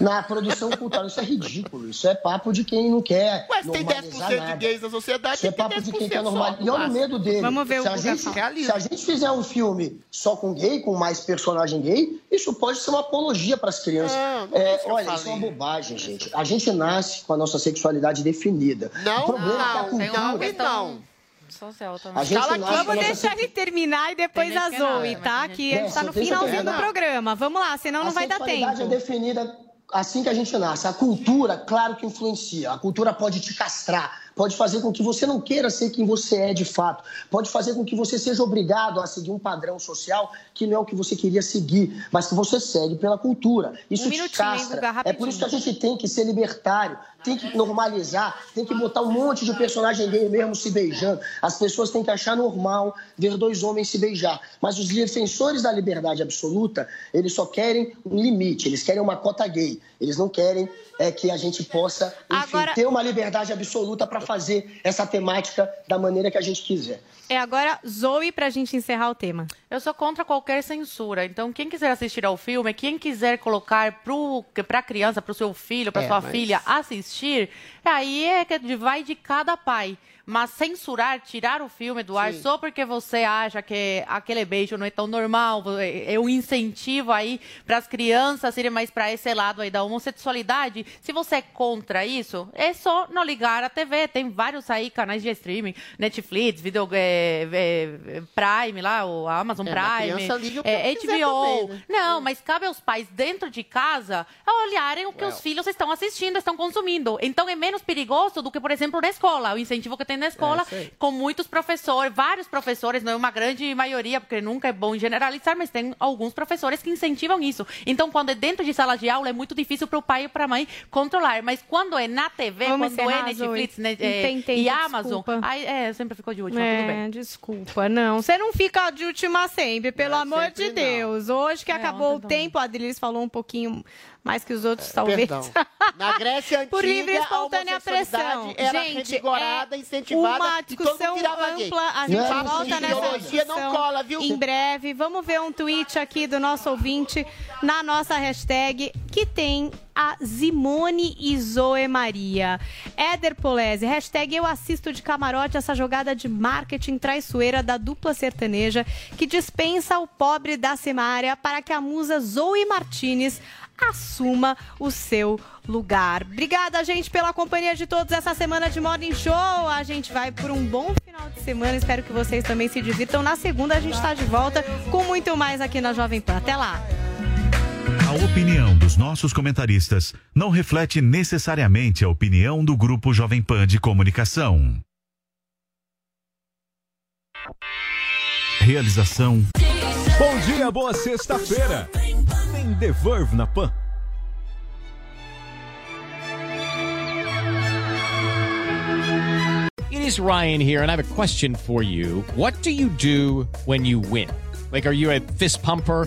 na produção cultural. Isso é ridículo, isso é papo de quem não quer Ué, se tem normalizar 10% nada. de gays na sociedade, Isso é tem que ter papo de quem 10% quer normalizar. E no olha o medo dele. Vamos ver se o a gente, falar. Se a gente fizer um filme só com gay, com mais personagem gay, isso pode ser uma apologia para as crianças. Não, não É, é olha, isso é uma bobagem, gente. A gente nasce com a nossa sexualidade definida. Não, o problema é que a não, cultura... uma questão social também. A gente Cala nasce aqui, com a vamos deixar ele terminar e depois a Zoe, tá? Que a gente tá no Não, tem finalzinho do programa. Vamos lá, senão não a vai dar sexualidade tempo. é definida assim que a gente nasce. A cultura, claro que influencia. A cultura pode te castrar, pode fazer com que você não queira ser quem você é de fato, pode fazer com que você seja obrigado a seguir um padrão social que não é o que você queria seguir, mas que você segue pela cultura. Isso Um te hein, castra. Guga, é por isso que a gente tem que ser libertário, tem que normalizar, tem que botar um monte de personagem gay mesmo se beijando. As pessoas têm que achar normal ver dois homens se beijar. Mas os defensores da liberdade absoluta, eles só querem um limite, eles querem uma cota gay. Eles não querem é, que a gente possa enfim, Agora- ter uma liberdade absoluta para fazer essa temática da maneira que a gente quiser. É agora Zoe pra gente encerrar o tema. Eu sou contra qualquer censura. Então, quem quiser assistir ao filme, quem quiser colocar para a criança, para o seu filho, para É, sua mas- filha assistir, aí é que vai de cada pai. Mas censurar, tirar o filme do ar Sim. só porque você acha que aquele beijo não é tão normal, é um incentivo aí para as crianças irem mais para esse lado aí da homossexualidade. Se você é contra isso, é só não ligar a TV. Tem vários aí canais de streaming, Netflix, video, é, é, Prime lá, o Amazon É, Prime, é, HBO. também, né? Não, mas cabe aos pais dentro de casa olharem o que os filhos estão assistindo, estão consumindo. Então é menos perigoso do que, por exemplo, na escola. O incentivo que tem na escola, isso aí. com muitos professores, vários professores, não é uma grande maioria, porque nunca é bom generalizar, mas tem alguns professores que incentivam isso. Então, quando é dentro de sala de aula, é muito difícil para o pai e para a mãe controlar. Mas quando é na TV, Vamos quando é Netflix né, Não é, tem tempo, e Amazon, desculpa. aí, é, sempre ficou de última, tudo bem. É, desculpa, não. Você não fica de última sempre, pelo amor de Deus. Hoje que É, acabou o tempo, a Adriles falou um pouquinho mais que os outros, talvez. Perdão. Na Grécia Antiga, Por livre e a espontânea pressão. homossexualidade era Gente, é incentivada, uma discussão ampla. A Esse gente papo volta nessa ideologia não discussão cola, viu? em breve. Vamos ver um tweet aqui do nosso ouvinte na nossa hashtag que tem a Simone e Zoe Maria. Éder Polese, hashtag eu assisto de camarote essa jogada de marketing traiçoeira da dupla sertaneja que dispensa o pobre da Semária para que a musa Zoe Martinez assuma o seu lugar. Obrigada, gente, pela companhia de todos essa semana de Morning Show. A gente vai por um bom final de semana. Espero que vocês também se divirtam. Na segunda, a gente está de volta com muito mais aqui na Jovem Pan. Até lá! A opinião dos nossos comentaristas não reflete necessariamente a opinião do Grupo Jovem Pan de Comunicação. Realização Bom dia, boa sexta-feira. Tem na Pan. It is Ryan here, and I have a question for you. What do you do when you win? Like, are you a fist pumper?